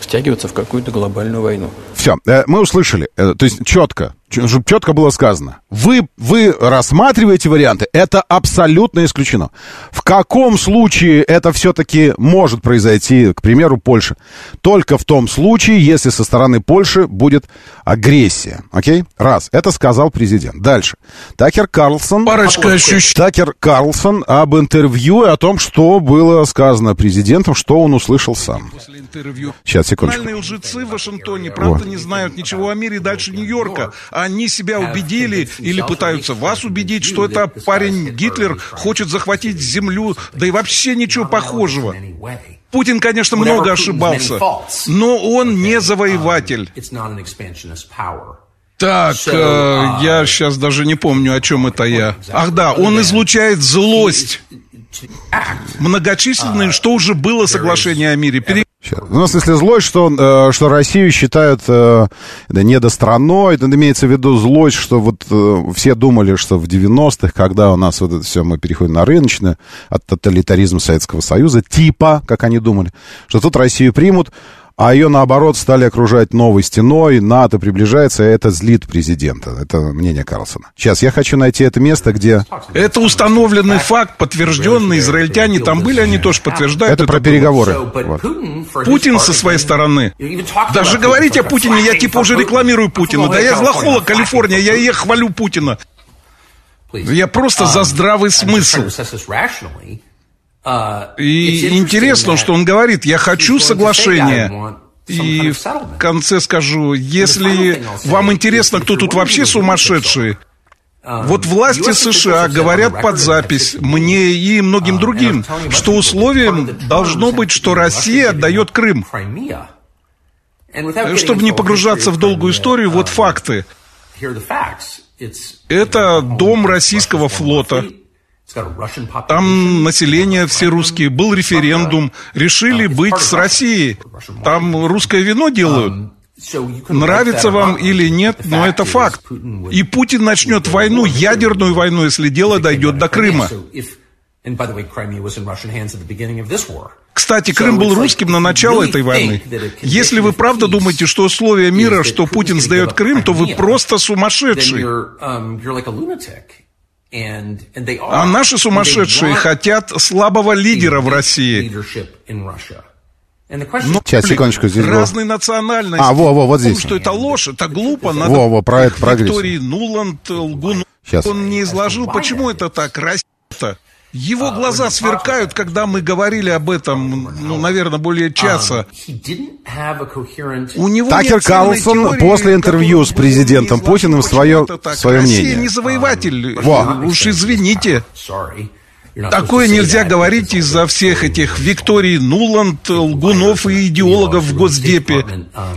Втягиваться в какую-то глобальную войну. Все, э, мы услышали. Э, то есть четко, четко было сказано. Вы, вы рассматриваете варианты, это абсолютно исключено. В каком случае это все-таки может произойти, к примеру, Польша? Только в том случае, если со стороны Польши будет агрессия. Окей? Раз. Это сказал президент. Дальше. Такер Карлсон... Парочка ощущений. Такер Карлсон об интервью и о том, что было сказано президентом, что он услышал сам. После интервью. Сейчас, секундочку. лжецы в Вашингтоне, правда, вот. не знают ничего о мире дальше Нью-Йорка они себя убедили или пытаются вас убедить, что это парень Гитлер хочет захватить землю, да и вообще ничего похожего. Путин, конечно, много ошибался, но он не завоеватель. Так, э, я сейчас даже не помню, о чем это я. Ах да, он излучает злость. Многочисленные, что уже было соглашение о мире. Сейчас. Ну, в смысле, злость, что, э, что Россию считают э, да, недостраной. Это имеется в виду злость, что вот э, все думали, что в 90-х, когда у нас вот это все, мы переходим на рыночное, от тоталитаризма Советского Союза, типа, как они думали, что тут Россию примут, а ее, наоборот, стали окружать новой стеной, НАТО приближается, и это злит президента. Это мнение Карлсона. Сейчас, я хочу найти это место, где... Это установленный факт, подтвержденный. Израильтяне там были, они тоже подтверждают. Это, это про переговоры. Вот. Путин со своей стороны. Даже говорить о Путине, я типа уже рекламирую Путина. Да я злохола Калифорния, я и хвалю Путина. Я просто за здравый смысл. И интересно, что он говорит, я хочу соглашения. И в конце скажу, если вам интересно, кто тут вообще сумасшедший, вот власти США говорят под запись мне и многим другим, что условием должно быть, что Россия отдает Крым. Чтобы не погружаться в долгую историю, вот факты. Это дом российского флота. Там население все русские. Был референдум. Решили быть с Россией. Там русское вино делают. Нравится вам или нет, но это факт. И Путин начнет войну, ядерную войну, если дело дойдет до Крыма. Кстати, Крым был русским на начало этой войны. Если вы правда думаете, что условия мира, что Путин сдает Крым, то вы просто сумасшедший. А наши сумасшедшие хотят слабого лидера в России. Ну, Сейчас, секундочку, здесь Разные был... национальности. А, во, во, вот здесь. что это ложь, это глупо. Надо... Во, во, про это, про Виктории Нуланд, лгун. Сейчас. Он не изложил, почему это так. Его глаза сверкают, когда мы говорили об этом, ну, наверное, более часа. У него Такер Карлсон после интервью с президентом Путиным свое, свое мнение. Россия не завоеватель. Во. Уж извините. Такое нельзя говорить из-за всех этих Викторий Нуланд, лгунов и идеологов в Госдепе.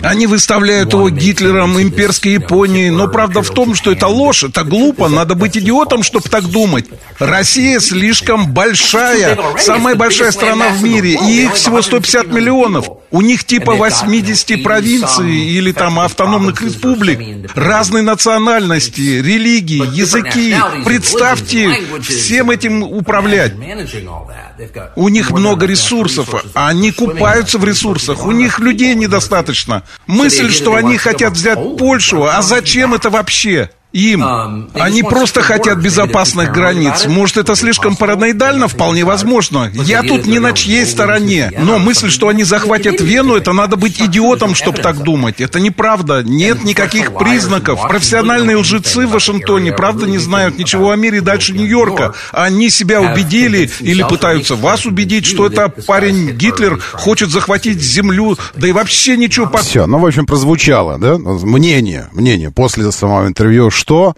Они выставляют его Гитлером имперской Японии, но правда в том, что это ложь, это глупо, надо быть идиотом, чтобы так думать. Россия слишком большая, самая большая страна в мире, и их всего 150 миллионов. У них типа 80 провинций или там автономных республик, разной национальности, религии, языки. Представьте всем этим управлять управлять. У них много ресурсов, а они купаются в ресурсах. У них людей недостаточно. Мысль, что они хотят взять Польшу, а зачем это вообще? Им. Um, Они просто хотят безопасных границ. Может, это слишком параноидально? Вполне возможно. Я тут не на чьей стороне. Но мысль, что они захватят Вену, это надо быть идиотом, чтобы так думать. Это неправда. Нет никаких признаков. Профессиональные лжецы в Вашингтоне, правда, не знают ничего о мире дальше Нью-Йорка. Они себя убедили или пытаются вас убедить, что это парень Гитлер хочет захватить землю, да и вообще ничего... Все, ну, в общем, прозвучало, да? Мнение, мнение после самого интервью, что,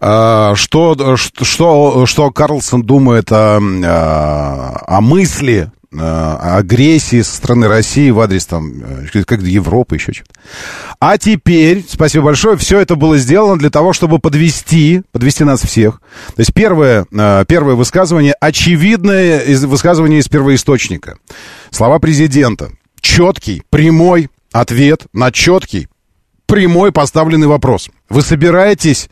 э, что, что, что Карлсон думает о, э, о мысли э, агрессии со стороны России в адрес там, как Европы, еще что-то. А теперь, спасибо большое, все это было сделано для того, чтобы подвести, подвести нас всех. То есть первое, первое высказывание, очевидное высказывание из первоисточника. Слова президента. Четкий, прямой ответ на четкий, прямой поставленный вопрос. Вы собираетесь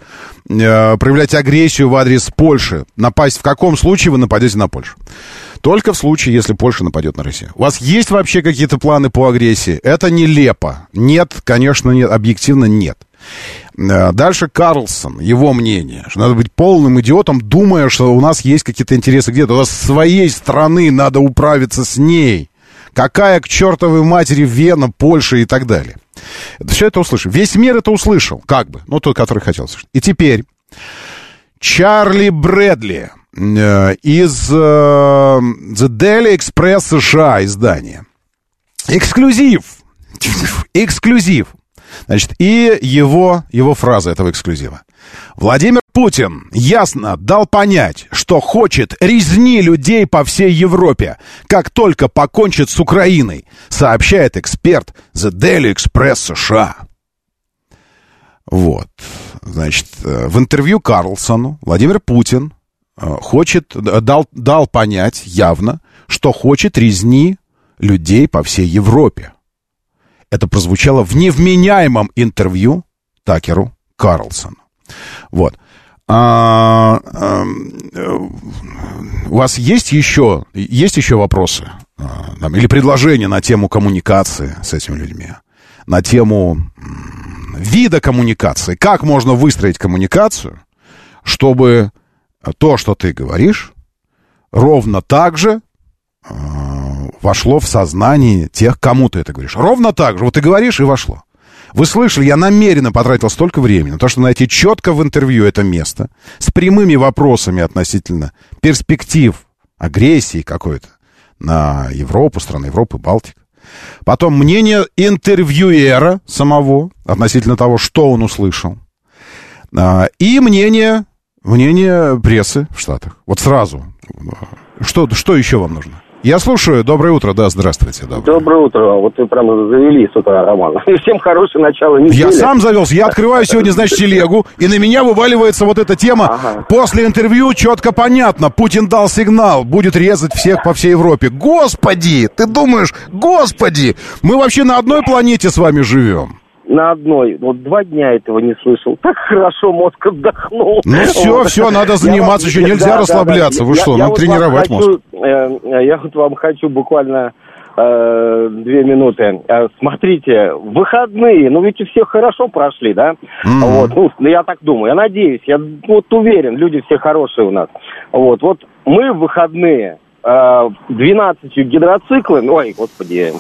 э, проявлять агрессию в адрес Польши? Напасть в каком случае вы нападете на Польшу? Только в случае, если Польша нападет на Россию. У вас есть вообще какие-то планы по агрессии? Это нелепо. Нет, конечно, нет, объективно нет. Э, дальше Карлсон, его мнение, что надо быть полным идиотом, думая, что у нас есть какие-то интересы где-то. У нас своей страны надо управиться с ней. Какая к чертовой матери Вена, Польша и так далее. Все это услышал. Весь мир это услышал, как бы. Ну, тот, который хотел слышать. И теперь Чарли Брэдли э, из э, The Daily Express США издания. Эксклюзив. Эксклюзив. Значит, и его, его фраза этого эксклюзива. Владимир Путин ясно дал понять, что хочет резни людей по всей Европе, как только покончит с Украиной, сообщает эксперт The Daily Express США. Вот. Значит, э, в интервью Карлсону Владимир Путин э, хочет, дал, дал понять явно, что хочет резни людей по всей Европе. Это прозвучало в невменяемом интервью Такеру Карлсону. Вот. А, а, у вас есть еще, есть еще вопросы а, или предложения на тему коммуникации с этими людьми? На тему вида коммуникации. Как можно выстроить коммуникацию, чтобы то, что ты говоришь, ровно так же э, вошло в сознание тех, кому ты это говоришь. Ровно так же. Вот ты говоришь, и вошло. Вы слышали, я намеренно потратил столько времени на то, чтобы найти четко в интервью это место с прямыми вопросами относительно перспектив агрессии какой-то на Европу, страны Европы, Балтик. Потом мнение интервьюера самого относительно того, что он услышал. А, и мнение, мнение прессы в Штатах. Вот сразу. Что, что еще вам нужно? Я слушаю. Доброе утро. Да, здравствуйте. Доброе, доброе утро. Вот вы прямо завели с утра, Роман. Всем хорошее начало недели. Я сам завелся. Я открываю сегодня, значит, телегу, и на меня вываливается вот эта тема. Ага. После интервью четко понятно. Путин дал сигнал. Будет резать всех по всей Европе. Господи! Ты думаешь, господи! Мы вообще на одной планете с вами живем на одной. Вот два дня этого не слышал. Так хорошо мозг отдохнул. Ну все, вот. все, надо заниматься, еще нельзя да, расслабляться. Да, да. Вы я, что, я надо вот тренировать хочу, мозг. Э, я вот вам хочу буквально э, две минуты. Э, смотрите, выходные, ну ведь все хорошо прошли, да? Mm-hmm. Вот, ну, я так думаю, я надеюсь, я вот уверен, люди все хорошие у нас. Вот, вот мы в выходные э, 12 гидроциклами, ой, господи,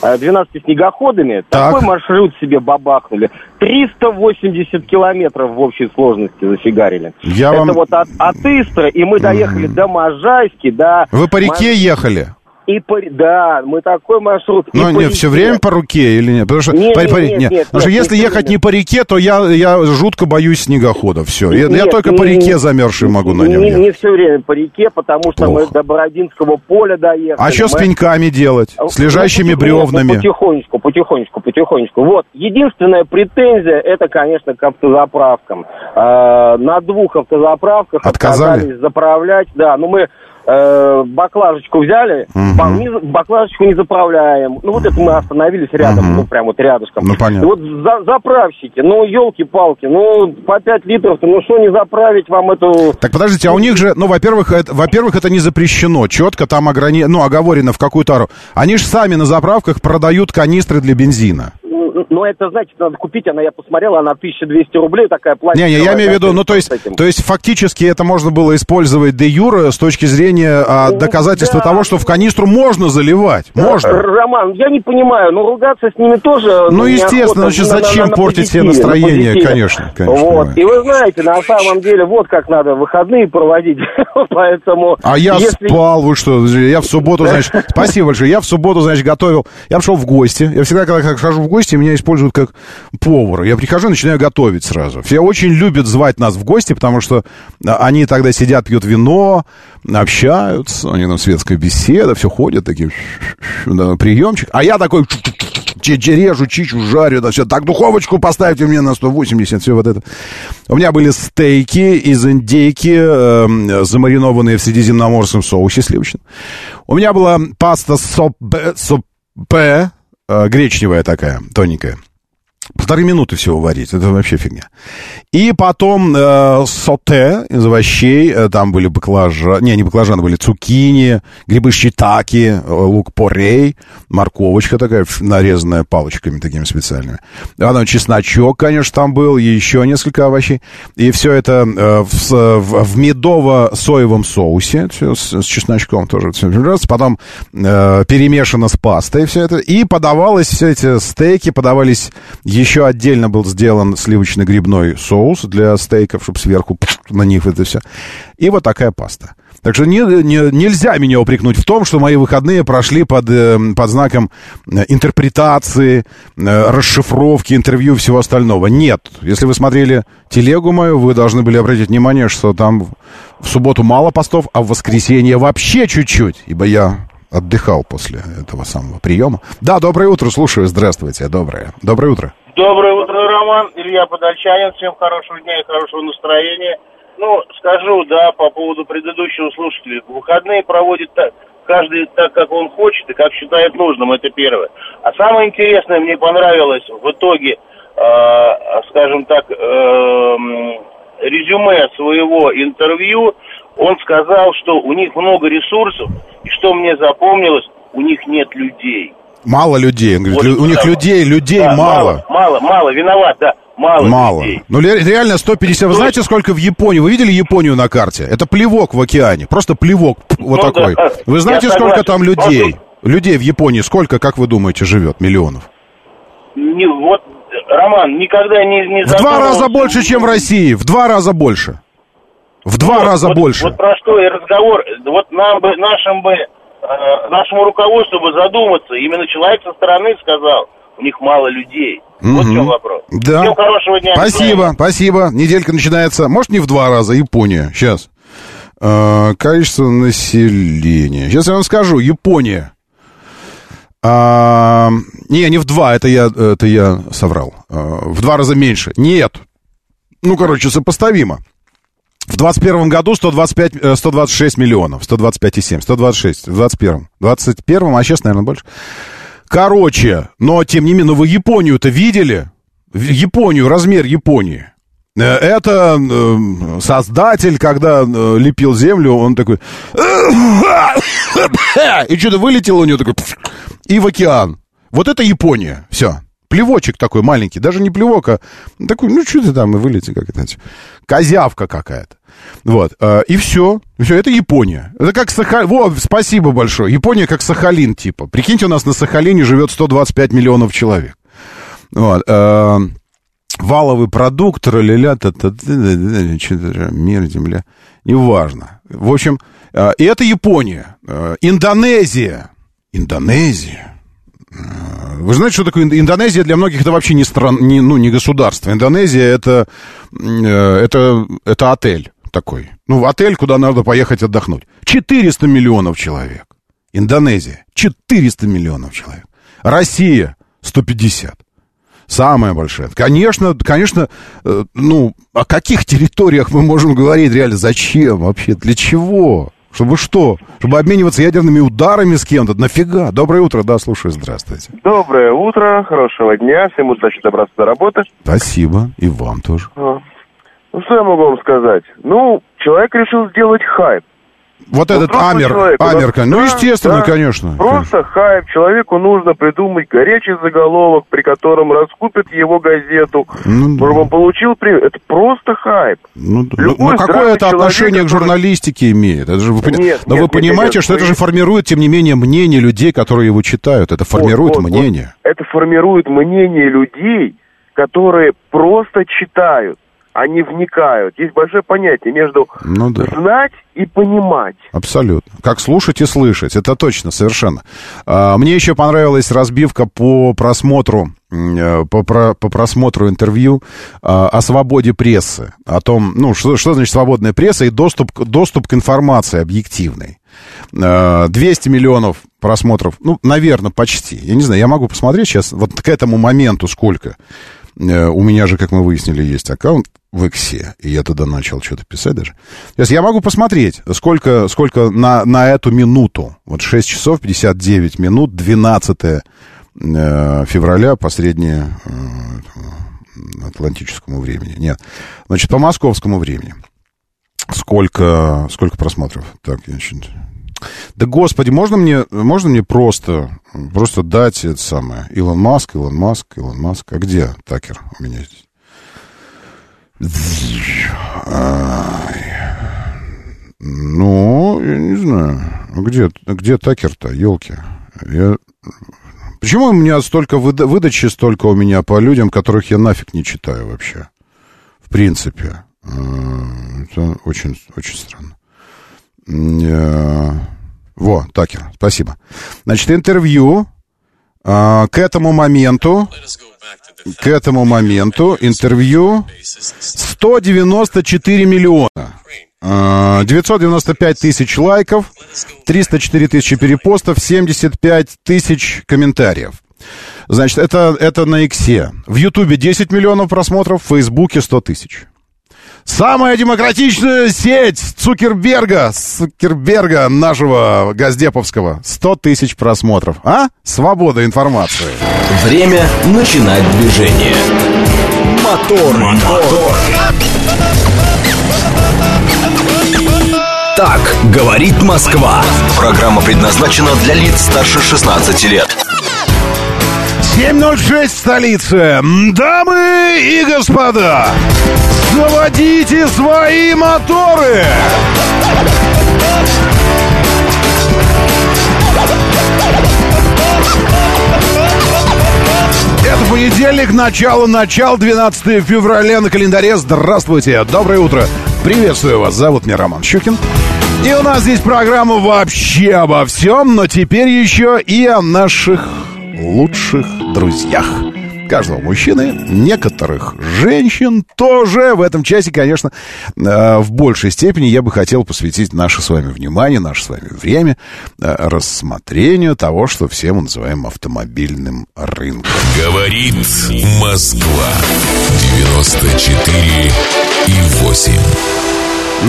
12 э, снегоходами. Так. Такой маршрут себе бабахнули. 380 километров в общей сложности зафигарили. Я Это вам... вот от, от Истры, и мы доехали mm. до Можайски, до... Вы по реке Мож... ехали? И по... Да, мы такой маршрут. Ну, нет, все время по руке или нет? Потому что, нет, по, нет, по, нет, нет, нет, потому что нет, если нет, ехать нет. не по реке, то я, я жутко боюсь снегохода. Все. Я, нет, я только не, по реке замерзший могу на нем не. Не все время по реке, потому что Ох. мы до Бородинского поля доехали. А что мы... с пеньками делать? С лежащими ну, бревнами? Потихонечку, потихонечку, потихонечку. Вот. Единственная претензия, это, конечно, к автозаправкам. Э, на двух автозаправках отказались заправлять. Да, ну мы э, баклажечку взяли, угу. баклажечку не заправляем. Ну, вот это мы остановились рядом, угу. ну, прям вот рядышком. Ну, понятно. И вот за, заправщики, ну, елки-палки, ну, по 5 литров, ну, что не заправить вам эту... Так, подождите, а у них же, ну, во-первых, это, во-первых, это не запрещено, четко там ограни... ну, оговорено в какую тару. Они же сами на заправках продают канистры для бензина но это, знаете, надо купить, она, я посмотрела, она 1200 рублей, такая пластиковая. Не, не, я имею в виду, ну, то есть, то есть, фактически это можно было использовать де юра с точки зрения а, ну, доказательства да. того, что в канистру можно заливать, можно. Роман, я не понимаю, но ругаться с ними тоже... Ну, естественно, значит, зачем на, на, портить себе настроение, конечно, конечно. Вот, и вы знаете, на самом деле, вот как надо выходные проводить, поэтому... А я если... спал, вы что, я в субботу, значит, спасибо большое, я в субботу, значит, готовил, я пошел в гости, я всегда, когда хожу в гости, меня используют как повара. Я прихожу и начинаю готовить сразу. Все очень любят звать нас в гости, потому что а, они тогда сидят, пьют вино, общаются, у них там светская беседа, все ходят такие, да, приемчик. А я такой режу, чичу, жарю, да все. Так, духовочку поставьте мне на 180, все вот это. У меня были стейки из индейки, э, замаринованные в средиземноморском соусе сливочном. У меня была паста сопе, сопе гречневая такая, тоненькая. Полторы минуты всего варить, это вообще фигня. И потом э, соте из овощей, э, там были баклажаны, не, не баклажаны, были цукини, грибы щитаки, э, лук порей, морковочка такая, нарезанная палочками такими специальными. Потом чесночок, конечно, там был, и еще несколько овощей. И все это э, в, в, в медово-соевом соусе, все с, с чесночком тоже. Потом э, перемешано с пастой все это. И подавалось все эти стейки, подавались еще отдельно был сделан сливочно-грибной соус для стейков, чтобы сверху на них это все. И вот такая паста. Так что не, не, нельзя меня упрекнуть в том, что мои выходные прошли под, э, под знаком э, интерпретации, э, расшифровки, интервью и всего остального. Нет. Если вы смотрели телегу мою, вы должны были обратить внимание, что там в субботу мало постов, а в воскресенье вообще чуть-чуть, ибо я отдыхал после этого самого приема. Да, доброе утро, слушаю. Здравствуйте, доброе. Доброе утро. Доброе утро, Роман. Илья Подольчанин. Всем хорошего дня и хорошего настроения. Ну, скажу, да, по поводу предыдущего слушателя. Выходные проводит так, каждый так, как он хочет и как считает нужным, это первое. А самое интересное мне понравилось в итоге, э, скажем так, э, резюме своего интервью. Он сказал, что у них много ресурсов, и что мне запомнилось, у них нет людей. Мало людей. Он говорит, вот, у них людей, людей да, мало. Мало, мало, виноват, да. Мало, мало. людей. Ну, реально 150. Вы знаете, сколько в Японии? Вы видели Японию на карте? Это плевок в океане. Просто плевок вот ну, такой. Да. Вы знаете, сколько там людей? Людей в Японии сколько, как вы думаете, живет? Миллионов? Не, вот, Роман, никогда не... не в два раза больше, чем в России. В два раза больше. В два вот, раза вот, больше. Вот про что и разговор. Вот нам бы, нашим бы Э, нашему руководству бы задуматься. Именно человек со стороны сказал, у них мало людей. Угу. Вот в чем вопрос. Да. Всем хорошего дня. Спасибо, спасибо. Неделька начинается, может, не в два раза, Япония. Сейчас. Э, количество населения. Сейчас я вам скажу. Япония. А, не, не в два, это я, это я соврал. А, в два раза меньше. Нет. Ну, короче, сопоставимо. В 21 году 125, 126 э, миллионов, 125,7, 126, в 21. В 21, а сейчас, наверное, больше. Короче, но тем не менее, ну вы Японию-то видели? Японию, размер Японии. Э, это э, создатель, когда лепил землю, он такой... И что-то вылетело у него такой... И в океан. Вот это Япония. Все. Плевочек такой маленький, даже не плевок, а такой, ну, что ты там, и вылети, как это, козявка какая-то. Вот, э, и все. Все, это Япония. Это как Сахалин. Во, спасибо большое. Япония как Сахалин, типа. Прикиньте, у нас на Сахалине живет 125 миллионов человек. Вот. Э, валовый продукт, ля-ля, мир, земля. Неважно. В общем, э, и это Япония. Индонезия. Индонезия. Вы знаете, что такое Индонезия? Для многих это вообще не, стран, не, ну, не государство. Индонезия это, это, это отель такой. Ну, отель, куда надо поехать отдохнуть. 400 миллионов человек. Индонезия. 400 миллионов человек. Россия. 150. Самая большая. Конечно, конечно, э, ну, о каких территориях мы можем говорить реально? Зачем вообще? Для чего? Чтобы что? Чтобы обмениваться ядерными ударами с кем-то? Нафига? Доброе утро, да, слушаю, здравствуйте. Доброе утро, хорошего дня, всем удачи, добраться до работы. Спасибо, и вам тоже. А. Ну, что я могу вам сказать? Ну, человек решил сделать хайп. Вот этот Амер, человеку, Амерка, ну, естественно, да, конечно. Просто хайп. Человеку нужно придумать горячий заголовок, при котором раскупят его газету, ну, чтобы он получил премию. Это просто хайп. Ну, ну, ну какое это отношение человек, к журналистике имеет? Это же вы, нет, но нет, вы понимаете, нет, что нет. это же формирует, тем не менее, мнение людей, которые его читают. Это формирует вот, вот, мнение. Вот. Это формирует мнение людей, которые просто читают они вникают. Есть большое понятие между ну, да. знать и понимать. Абсолютно. Как слушать и слышать. Это точно, совершенно. А, мне еще понравилась разбивка по просмотру э, по, про, по просмотру интервью а, о свободе прессы, о том, ну, что, что значит свободная пресса и доступ, доступ к информации объективной. 200 а, миллионов просмотров, ну, наверное, почти. Я не знаю, я могу посмотреть сейчас, вот к этому моменту сколько. Э, у меня же, как мы выяснили, есть аккаунт в Иксе, и я тогда начал что-то писать даже. То есть я могу посмотреть, сколько, сколько на, на эту минуту. Вот 6 часов 59 минут, 12 э, февраля по среднему э, времени. Нет, значит, по московскому времени. Сколько, сколько просмотров? Так, я да господи, можно мне, можно мне просто, просто дать это самое, Илон Маск, Илон Маск, Илон Маск, а где Такер у меня здесь? Ну, я не знаю, где, где Такер-то, елки? Я... Почему у меня столько выда- выдачи, столько у меня по людям, которых я нафиг не читаю вообще? В принципе. А, это очень, очень странно. Во, Такер, спасибо. Значит, интервью а, к этому моменту, к этому моменту интервью 194 миллиона. 995 а, тысяч лайков, 304 тысячи перепостов, 75 тысяч комментариев. Значит, это, это на Иксе. В Ютубе 10 миллионов просмотров, в Фейсбуке 100 тысяч. Самая демократичная сеть Цукерберга, Цукерберга нашего Газдеповского. 100 тысяч просмотров. А? Свобода информации. Время начинать движение. Мотор. Мотор. Так говорит Москва. Программа предназначена для лиц старше 16 лет. 7.06 в столице. Дамы и господа, заводите свои моторы! Это понедельник, начало, начало, 12 февраля на календаре. Здравствуйте, доброе утро. Приветствую вас, зовут меня Роман Щукин. И у нас здесь программа вообще обо всем, но теперь еще и о наших лучших друзьях каждого мужчины, некоторых женщин тоже. В этом часе, конечно, э, в большей степени я бы хотел посвятить наше с вами внимание, наше с вами время э, рассмотрению того, что все мы называем автомобильным рынком. Говорит Москва. 94 и 8.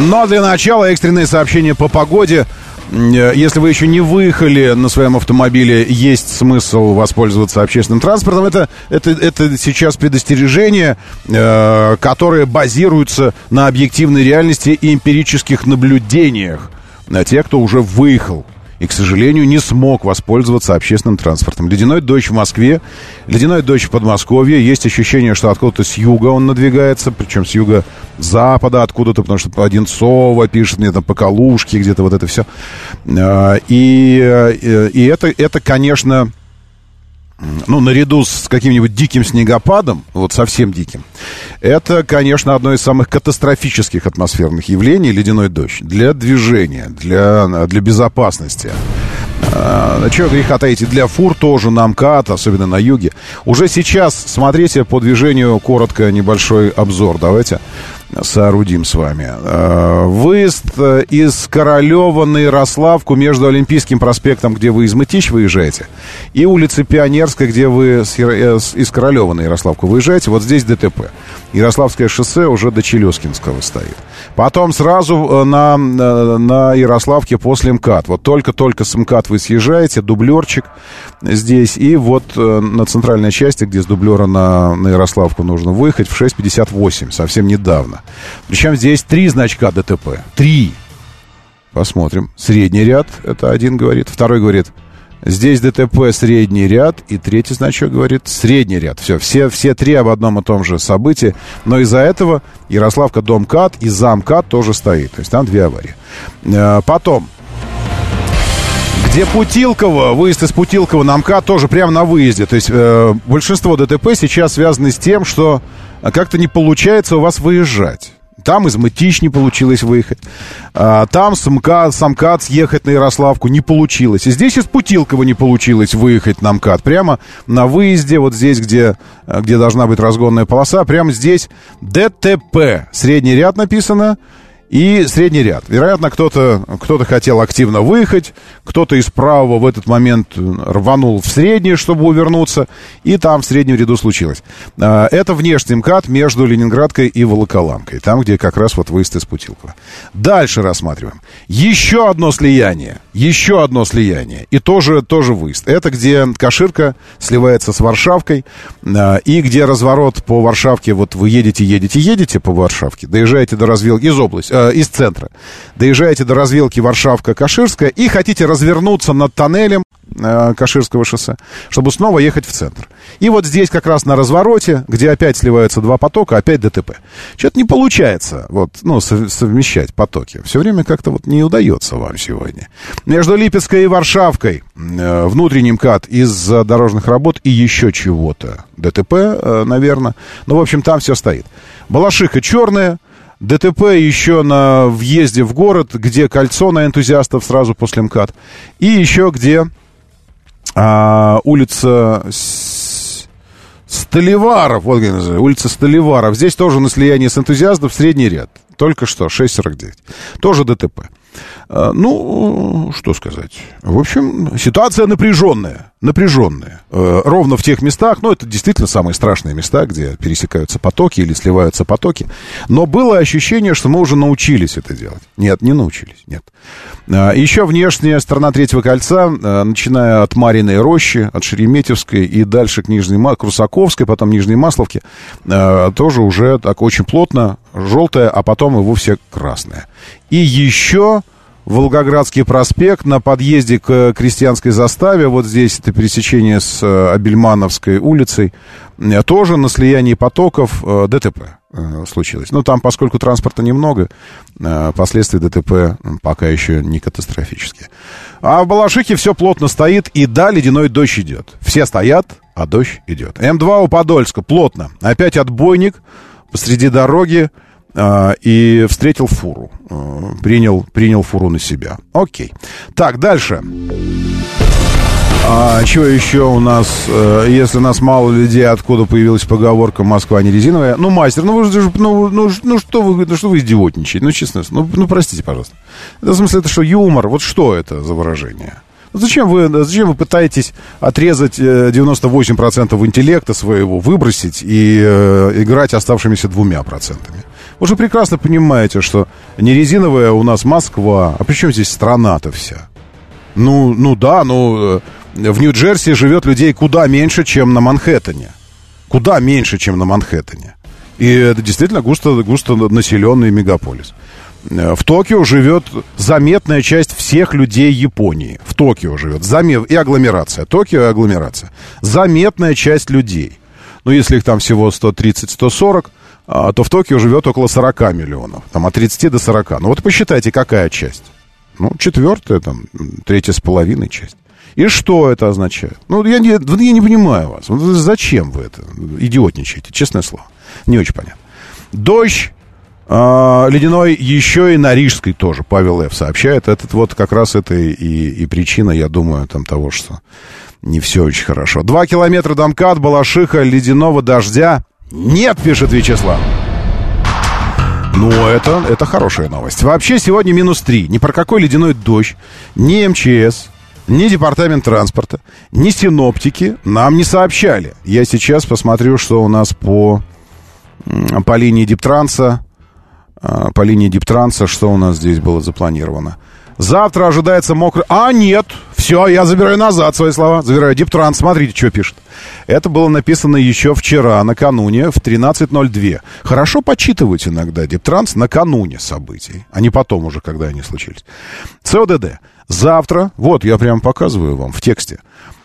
Но для начала экстренные сообщения по погоде. Э, если вы еще не выехали на своем автомобиле, есть смысл воспользоваться общественным транспортом. Это, это, это сейчас предостережение, э, которое базируется на объективной реальности и эмпирических наблюдениях. На тех, кто уже выехал и, к сожалению, не смог воспользоваться общественным транспортом. Ледяной дождь в Москве, ледяной дождь в Подмосковье. Есть ощущение, что откуда-то с юга он надвигается, причем с юга-запада откуда-то, потому что по Одинцово пишет мне там по Калужке, где-то вот это все. А, и, э, и это, это, конечно, ну, наряду с каким-нибудь диким снегопадом, вот совсем диким, это, конечно, одно из самых катастрофических атмосферных явлений, ледяной дождь, для движения, для, для безопасности. А, чего греха таить, и для фур тоже на МКАД, особенно на юге. Уже сейчас, смотрите по движению, коротко небольшой обзор, давайте соорудим с вами. Э, выезд э, из Королева на Ярославку между Олимпийским проспектом, где вы из Мытищ выезжаете, и улицей Пионерской, где вы э, из Королева на Ярославку выезжаете. Вот здесь ДТП. Ярославское шоссе уже до Челескинского стоит. Потом сразу на, на Ярославке после МКАД. Вот только-только с МКАД вы съезжаете, дублерчик здесь. И вот на центральной части, где с дублера на, на Ярославку нужно выехать, в 6.58, совсем недавно ровно. Причем здесь три значка ДТП. Три. Посмотрим. Средний ряд, это один говорит. Второй говорит, здесь ДТП средний ряд. И третий значок говорит, средний ряд. Все, все, все три об одном и том же событии. Но из-за этого Ярославка Домкат и Замкат тоже стоит. То есть там две аварии. Э, потом, где Путилково, выезд из Путилкова на МКАД тоже прямо на выезде. То есть э, большинство ДТП сейчас связаны с тем, что как-то не получается у вас выезжать. Там из Мытищ не получилось выехать. А, там с МКАД, с МКАД съехать на Ярославку не получилось. И здесь из Путилкова не получилось выехать на МКАД. Прямо на выезде, вот здесь, где, где должна быть разгонная полоса, прямо здесь ДТП. Средний ряд написано и средний ряд. Вероятно, кто-то кто хотел активно выехать, кто-то из правого в этот момент рванул в средний, чтобы увернуться, и там в среднем ряду случилось. А, это внешний МКАД между Ленинградкой и Волоколамкой, там, где как раз вот выезд из Путилкова. Дальше рассматриваем. Еще одно слияние, еще одно слияние, и тоже, тоже выезд. Это где Каширка сливается с Варшавкой, а, и где разворот по Варшавке, вот вы едете, едете, едете по Варшавке, доезжаете до развилки из области, э, из центра. Доезжаете до развилки Варшавка-Каширская и хотите развернуться над тоннелем э, Каширского шоссе, чтобы снова ехать в центр. И вот здесь как раз на развороте, где опять сливаются два потока, опять ДТП. Что-то не получается вот, ну, совмещать потоки. Все время как-то вот не удается вам сегодня. Между Липецкой и Варшавкой э, внутренний МКАД из-за дорожных работ и еще чего-то. ДТП, э, наверное. Ну, в общем, там все стоит. Балашиха черная, ДТП еще на въезде в город, где кольцо на энтузиастов сразу после МКАД. И еще где а, улица Столеваров, вот как называется, улица Столеваров. Здесь тоже на слиянии с энтузиастов средний ряд. Только что, 6.49. Тоже ДТП. А, ну, что сказать. В общем, ситуация напряженная. Напряженная. Э, ровно в тех местах, ну, это действительно самые страшные места, где пересекаются потоки или сливаются потоки. Но было ощущение, что мы уже научились это делать. Нет, не научились, нет. А, еще внешняя сторона Третьего кольца, э, начиная от Мариной рощи, от Шереметьевской и дальше к Нижней Ма... Крусаковской, потом Нижней Масловке, э, тоже уже так очень плотно, желтая, а потом и вовсе красная. И еще Волгоградский проспект на подъезде к крестьянской заставе, вот здесь это пересечение с э, Абельмановской улицей, э, тоже на слиянии потоков э, ДТП случилось. Но там, поскольку транспорта немного, последствия ДТП пока еще не катастрофические. А в Балашихе все плотно стоит, и да, ледяной дождь идет. Все стоят, а дождь идет. М2 у Подольска плотно. Опять отбойник посреди дороги. А, и встретил фуру. А, принял, принял фуру на себя. Окей. Так, дальше. А чего еще у нас, э, если нас мало людей, откуда появилась поговорка «Москва не резиновая»? Ну, мастер, ну вы же, ну, ну, ну что вы, ну что вы идиотничаете? Ну, честно, ну, ну простите, пожалуйста. Это, в смысле, это что, юмор? Вот что это за выражение? Зачем вы, зачем вы пытаетесь отрезать 98% э, интеллекта своего, выбросить и э, играть оставшимися двумя процентами? Вы же прекрасно понимаете, что не резиновая у нас Москва, а при чем здесь страна-то вся? Ну, ну да, ну э, в Нью-Джерси живет людей куда меньше, чем на Манхэттене. Куда меньше, чем на Манхэттене. И это действительно густо, густо населенный мегаполис. Э, в Токио живет заметная часть всех людей Японии. В Токио живет. Замет... И агломерация. Токио и агломерация. Заметная часть людей. Ну, если их там всего 130-140, а, то в Токио живет около 40 миллионов. Там от 30 до 40. Ну, вот посчитайте, какая часть. Ну, четвертая, там, третья с половиной часть. И что это означает? Ну, я не, я не понимаю вас. Зачем вы это идиотничаете, честное слово? Не очень понятно. Дождь а, ледяной еще и на Рижской тоже, Павел Ф. сообщает. Этот вот как раз это и, и причина, я думаю, там того, что не все очень хорошо. Два километра до МКАД, Балашиха, ледяного дождя. Нет, пишет Вячеслав. Ну, это, это хорошая новость. Вообще, сегодня минус три. Ни про какой ледяной дождь, ни МЧС, ни департамент транспорта, ни синоптики нам не сообщали. Я сейчас посмотрю, что у нас по, по линии Диптранса а, по линии Диптранса, что у нас здесь было запланировано. Завтра ожидается мокрый... А, нет! Все, я забираю назад свои слова. Забираю Диптранс. Смотрите, что пишет. Это было написано еще вчера, накануне, в 13.02. Хорошо почитывать иногда Диптранс накануне событий, а не потом уже, когда они случились. ЦОДД. Завтра, вот я прямо показываю вам в тексте,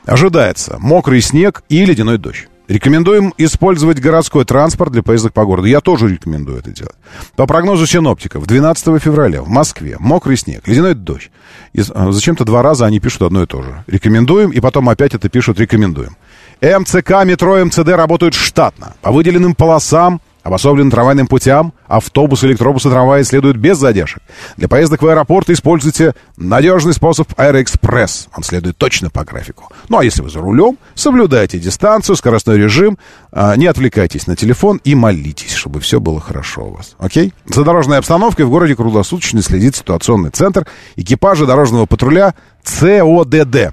ожидается мокрый снег и ледяной дождь. Рекомендуем использовать городской транспорт для поездок по городу. Я тоже рекомендую это делать. По прогнозу синоптиков, 12 февраля в Москве мокрый снег, ледяной дождь. И а, зачем-то два раза они пишут одно и то же. Рекомендуем, и потом опять это пишут рекомендуем. МЦК, метро, МЦД работают штатно. По выделенным полосам Обособленным трамвайным путям автобусы, электробусы, трамваи следуют без задержек. Для поездок в аэропорт используйте надежный способ Аэроэкспресс. Он следует точно по графику. Ну а если вы за рулем, соблюдайте дистанцию, скоростной режим, а, не отвлекайтесь на телефон и молитесь, чтобы все было хорошо у вас. Окей? За дорожной обстановкой в городе круглосуточно следит ситуационный центр экипажа дорожного патруля ЦОДД.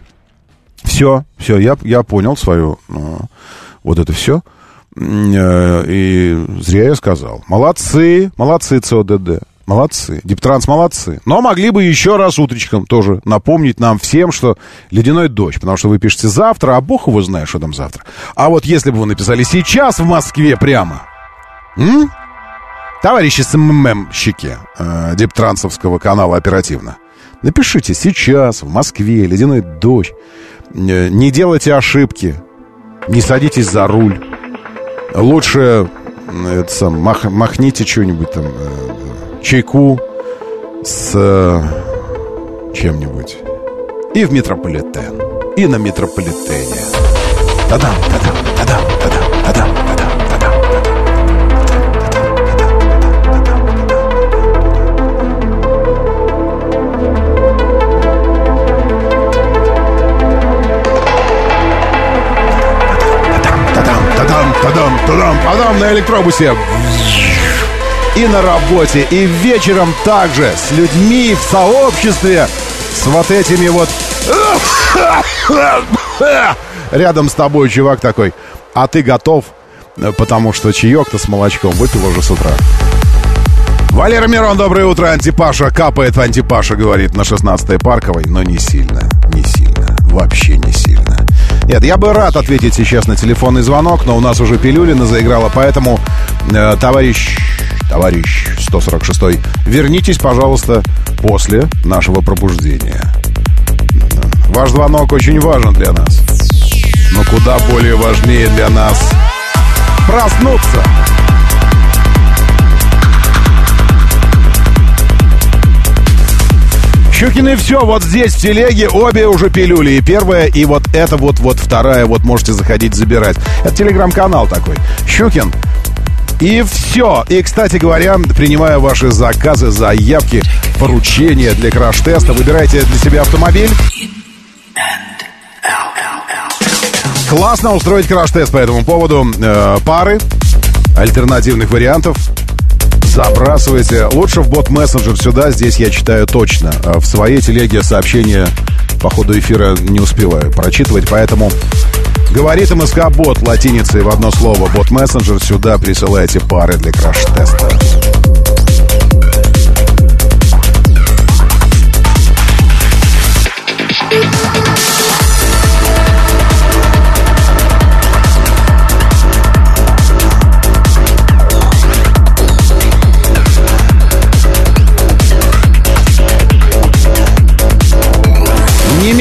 Все, все, я, я понял свою... Ну, вот это все. Э, и зря я сказал. Молодцы, молодцы ЦОДД. Молодцы. Дептранс молодцы. Но могли бы еще раз утречком тоже напомнить нам всем, что ледяной дождь. Потому что вы пишете завтра, а бог его знает, что там завтра. А вот если бы вы написали сейчас в Москве прямо. М? Товарищи СММщики э, Диптрансовского канала оперативно. Напишите сейчас в Москве ледяной дождь. Э, не делайте ошибки. Не садитесь за руль лучше это сам, мах, махните что-нибудь там, э, чайку с э, чем-нибудь. И в метрополитен. И на метрополитене. Та-дам, та-дам, та-дам, та-дам. Тадам на электробусе. И на работе, и вечером также с людьми в сообществе, с вот этими вот... Рядом с тобой чувак такой, а ты готов, потому что чаек-то с молочком выпил уже с утра. Валера Мирон, доброе утро, антипаша. Капает в антипаша, говорит, на 16-й парковой, но не сильно, не сильно, вообще не сильно. Нет, я бы рад ответить сейчас на телефонный звонок, но у нас уже пилюлина заиграла, поэтому, э, товарищ, товарищ 146, вернитесь, пожалуйста, после нашего пробуждения. Ваш звонок очень важен для нас, но куда более важнее для нас проснуться. Щукины все, вот здесь в телеге обе уже пилюли. И первая, и вот это вот, вот вторая, вот можете заходить забирать. Это телеграм-канал такой. Щукин, и все. И, кстати говоря, принимая ваши заказы, заявки, поручения для краш-теста, выбирайте для себя автомобиль. Классно устроить краш-тест по этому поводу. Э, пары альтернативных вариантов Забрасывайте. Лучше в бот-мессенджер сюда, здесь я читаю точно. А в своей телеге сообщения по ходу эфира не успеваю прочитывать, поэтому говорит МСК-бот латиницей в одно слово. Бот-мессенджер сюда присылайте пары для краш-теста.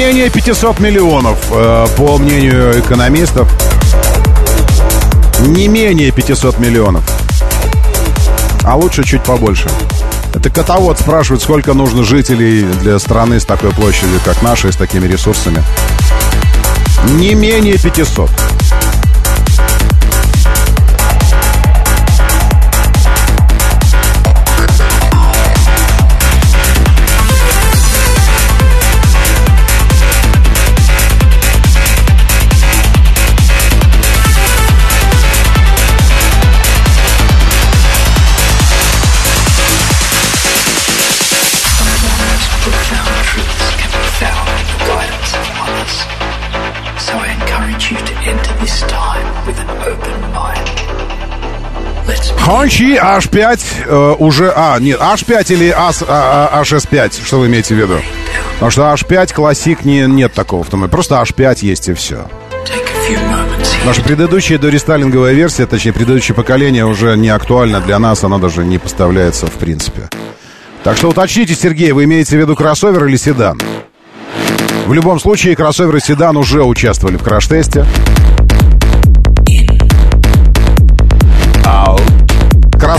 500 миллионов, э, по мнению экономистов. Не менее 500 миллионов. А лучше чуть побольше. Это котовод спрашивает, сколько нужно жителей для страны с такой площадью, как наша, и с такими ресурсами. Не менее 500. Хончи H5 э, уже... А, нет, H5 или HS5, а, а, что вы имеете в виду? Потому что H5 классик не, нет такого автомобиля. Просто H5 есть и все. Наша предыдущая дорестайлинговая версия, точнее, предыдущее поколение уже не актуально для нас, она даже не поставляется в принципе. Так что уточните, Сергей, вы имеете в виду кроссовер или седан? В любом случае, кроссовер и седан уже участвовали в краш-тесте.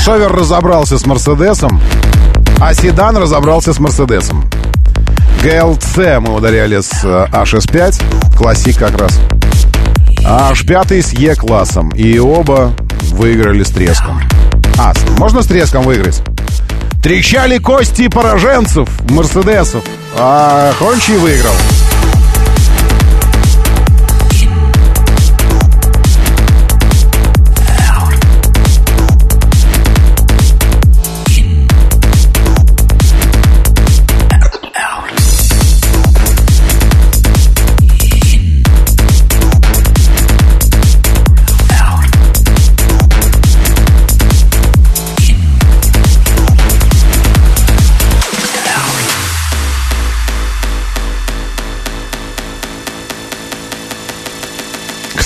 Кроссовер разобрался с Мерседесом, а седан разобрался с Мерседесом. GLC мы ударяли с HS5, э, классик как раз. А H5 с E-классом. И оба выиграли с треском. А, можно с треском выиграть? Трещали кости пораженцев, Мерседесов. А Хончи выиграл.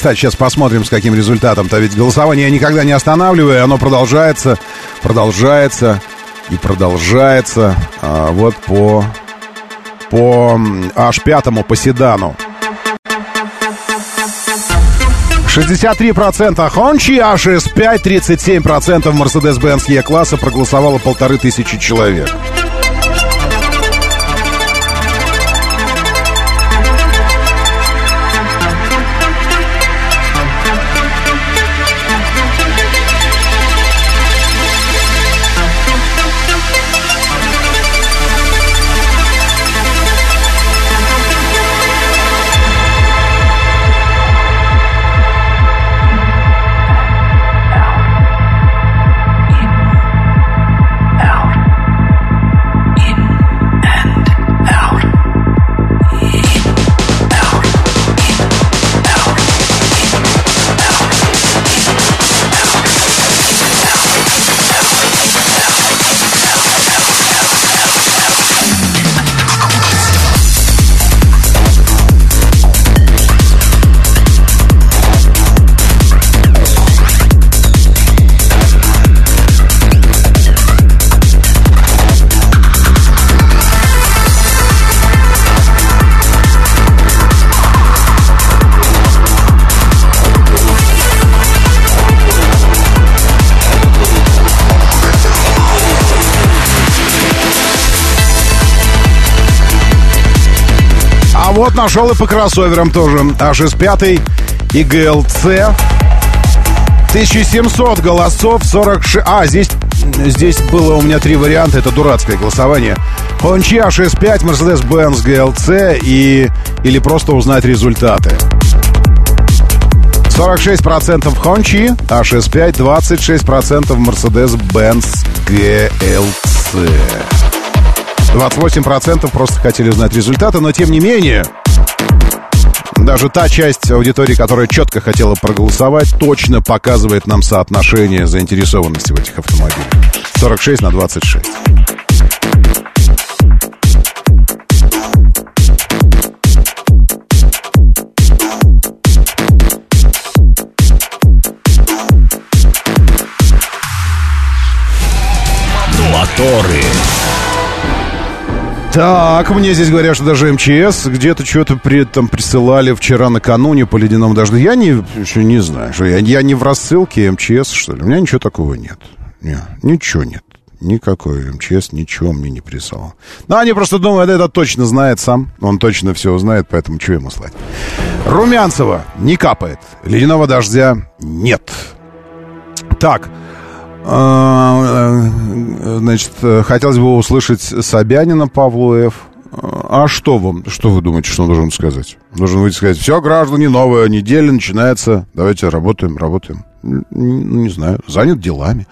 Кстати, сейчас посмотрим, с каким результатом-то. Ведь голосование я никогда не останавливаю, оно продолжается, продолжается и продолжается. А, вот по, по H5 по седану. 63% Хончи, HS5, 37% Mercedes-Benz E-класса проголосовало полторы тысячи человек. Вот нашел и по кроссоверам тоже. HS5 и GLC. 1700 голосов, 46... А, здесь, здесь было у меня три варианта, это дурацкое голосование. Honchi HS5, Mercedes-Benz GLC и... или просто узнать результаты. 46% Honchi, HS5, 26% Mercedes-Benz GLC. 28% просто хотели узнать результаты, но тем не менее, даже та часть аудитории, которая четко хотела проголосовать, точно показывает нам соотношение заинтересованности в этих автомобилях. 46 на 26. Моторы. Так, мне здесь говорят, что даже МЧС где-то что-то при этом присылали вчера накануне по ледяному дождю. Я не, еще не знаю, что я, я не в рассылке МЧС, что ли. У меня ничего такого нет. Не, ничего нет. Никакой МЧС ничего мне не прислал. Ну, они просто думают, это точно знает сам. Он точно все узнает, поэтому что ему слать. Румянцева не капает. Ледяного дождя нет. Так, значит, хотелось бы услышать Собянина Павлуев. А что вам, что вы думаете, что он должен сказать? Должен выйти сказать, все, граждане, новая неделя начинается, давайте работаем, работаем. Не, не знаю, занят делами.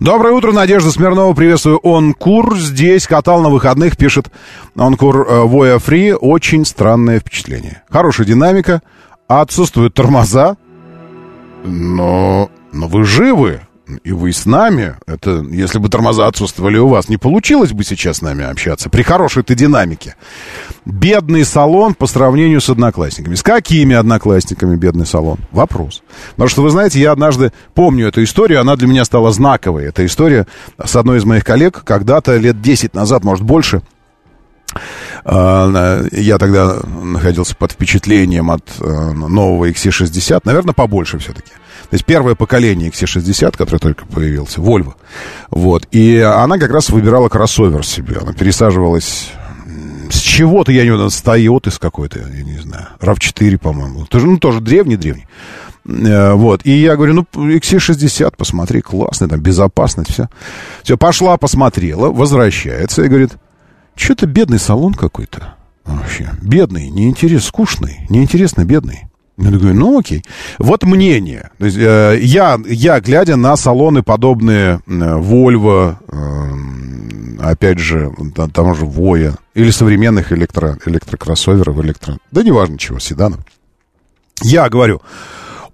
Доброе утро, Надежда Смирнова, приветствую. Онкур здесь катал на выходных, пишет Онкур э, Воя Фри. Очень странное впечатление. Хорошая динамика, отсутствуют тормоза, но, но вы живы и вы с нами. Это, если бы тормоза отсутствовали у вас, не получилось бы сейчас с нами общаться при хорошей-то динамике. Бедный салон по сравнению с одноклассниками. С какими одноклассниками бедный салон? Вопрос. Потому что, вы знаете, я однажды помню эту историю, она для меня стала знаковой. Эта история с одной из моих коллег когда-то лет 10 назад, может больше, а, я тогда находился под впечатлением от э, нового XC60, наверное, побольше все-таки. То есть первое поколение XC60, которое только появился, Volvo. Вот. И она как раз выбирала кроссовер себе. Она пересаживалась с чего-то, я не знаю, с Toyota с какой-то, я не знаю, RAV4, по-моему. Тоже, ну, тоже древний-древний. Э, вот. И я говорю, ну, XC60, посмотри, классный, там, безопасность, все. Все, пошла, посмотрела, возвращается и говорит, что-то бедный салон какой-то. Вообще, бедный, неинтересно, скучный, неинтересно бедный. Я говорю, ну окей. Вот мнение. То есть, э, я, я, глядя на салоны, подобные э, Volvo, э, опять же, там же Voya, или современных электро, электрокроссоверов, электро... Да неважно чего, седанов. Я говорю,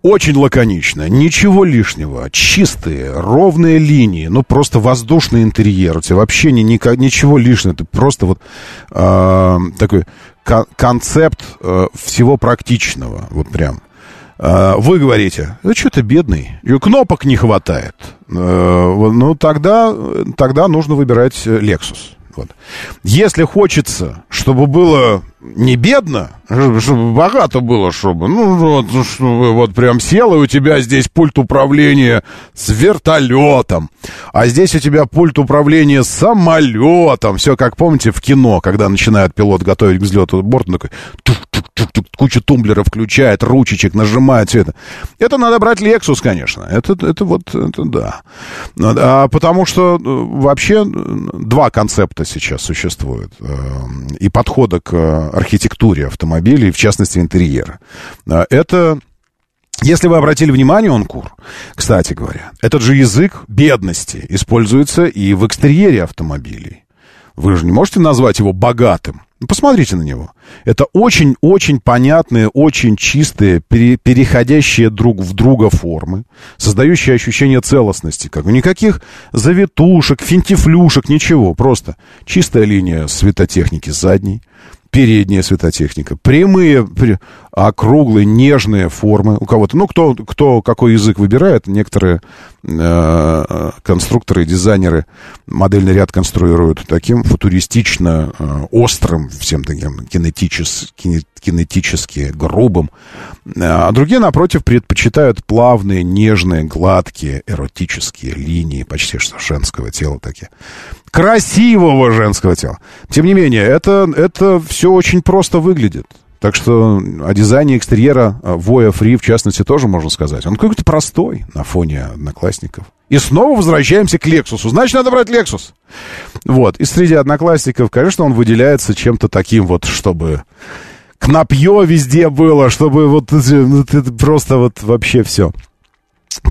очень лаконично, ничего лишнего, чистые, ровные линии, ну просто воздушный интерьер, у тебя вообще ни, ни, ничего лишнего, ты просто вот э, такой концепт э, всего практичного, вот прям. Э, вы говорите, ну что ты бедный, и кнопок не хватает. Э, ну тогда, тогда нужно выбирать Lexus. Вот. Если хочется, чтобы было не бедно, чтобы богато было, чтобы, ну, вот, чтобы вот прям сел, и у тебя здесь пульт управления с вертолетом, а здесь у тебя пульт управления самолетом. Все, как помните, в кино, когда начинает пилот готовить к взлету борт, он такой кучу тумблеров включает, ручечек нажимает, все это. Это надо брать Lexus, конечно. Это, это вот, это да. А, потому что э, вообще два концепта сейчас существуют. Э, и подхода к архитектуре автомобилей, в частности, интерьера. А, это если вы обратили внимание, он кур, кстати говоря, этот же язык бедности используется и в экстерьере автомобилей. Вы же не можете назвать его богатым. Ну, посмотрите на него. Это очень-очень понятные, очень чистые, пере, переходящие друг в друга формы, создающие ощущение целостности. Как никаких завитушек, финтифлюшек, ничего. Просто чистая линия светотехники задней, передняя светотехника, прямые, округлые, нежные формы у кого-то. Ну, кто, кто какой язык выбирает, некоторые э, конструкторы, дизайнеры модельный ряд конструируют таким футуристично э, острым, всем таким кинетичес, кинетически грубым. А другие, напротив, предпочитают плавные, нежные, гладкие, эротические линии, почти что женского тела такие красивого женского тела. Тем не менее, это, это все очень просто выглядит. Так что о дизайне экстерьера Voya Free, в частности, тоже можно сказать. Он какой-то простой на фоне одноклассников. И снова возвращаемся к Lexus. Значит, надо брать Lexus. Вот. И среди одноклассников, конечно, он выделяется чем-то таким вот, чтобы кнопье везде было, чтобы вот это просто вот вообще все.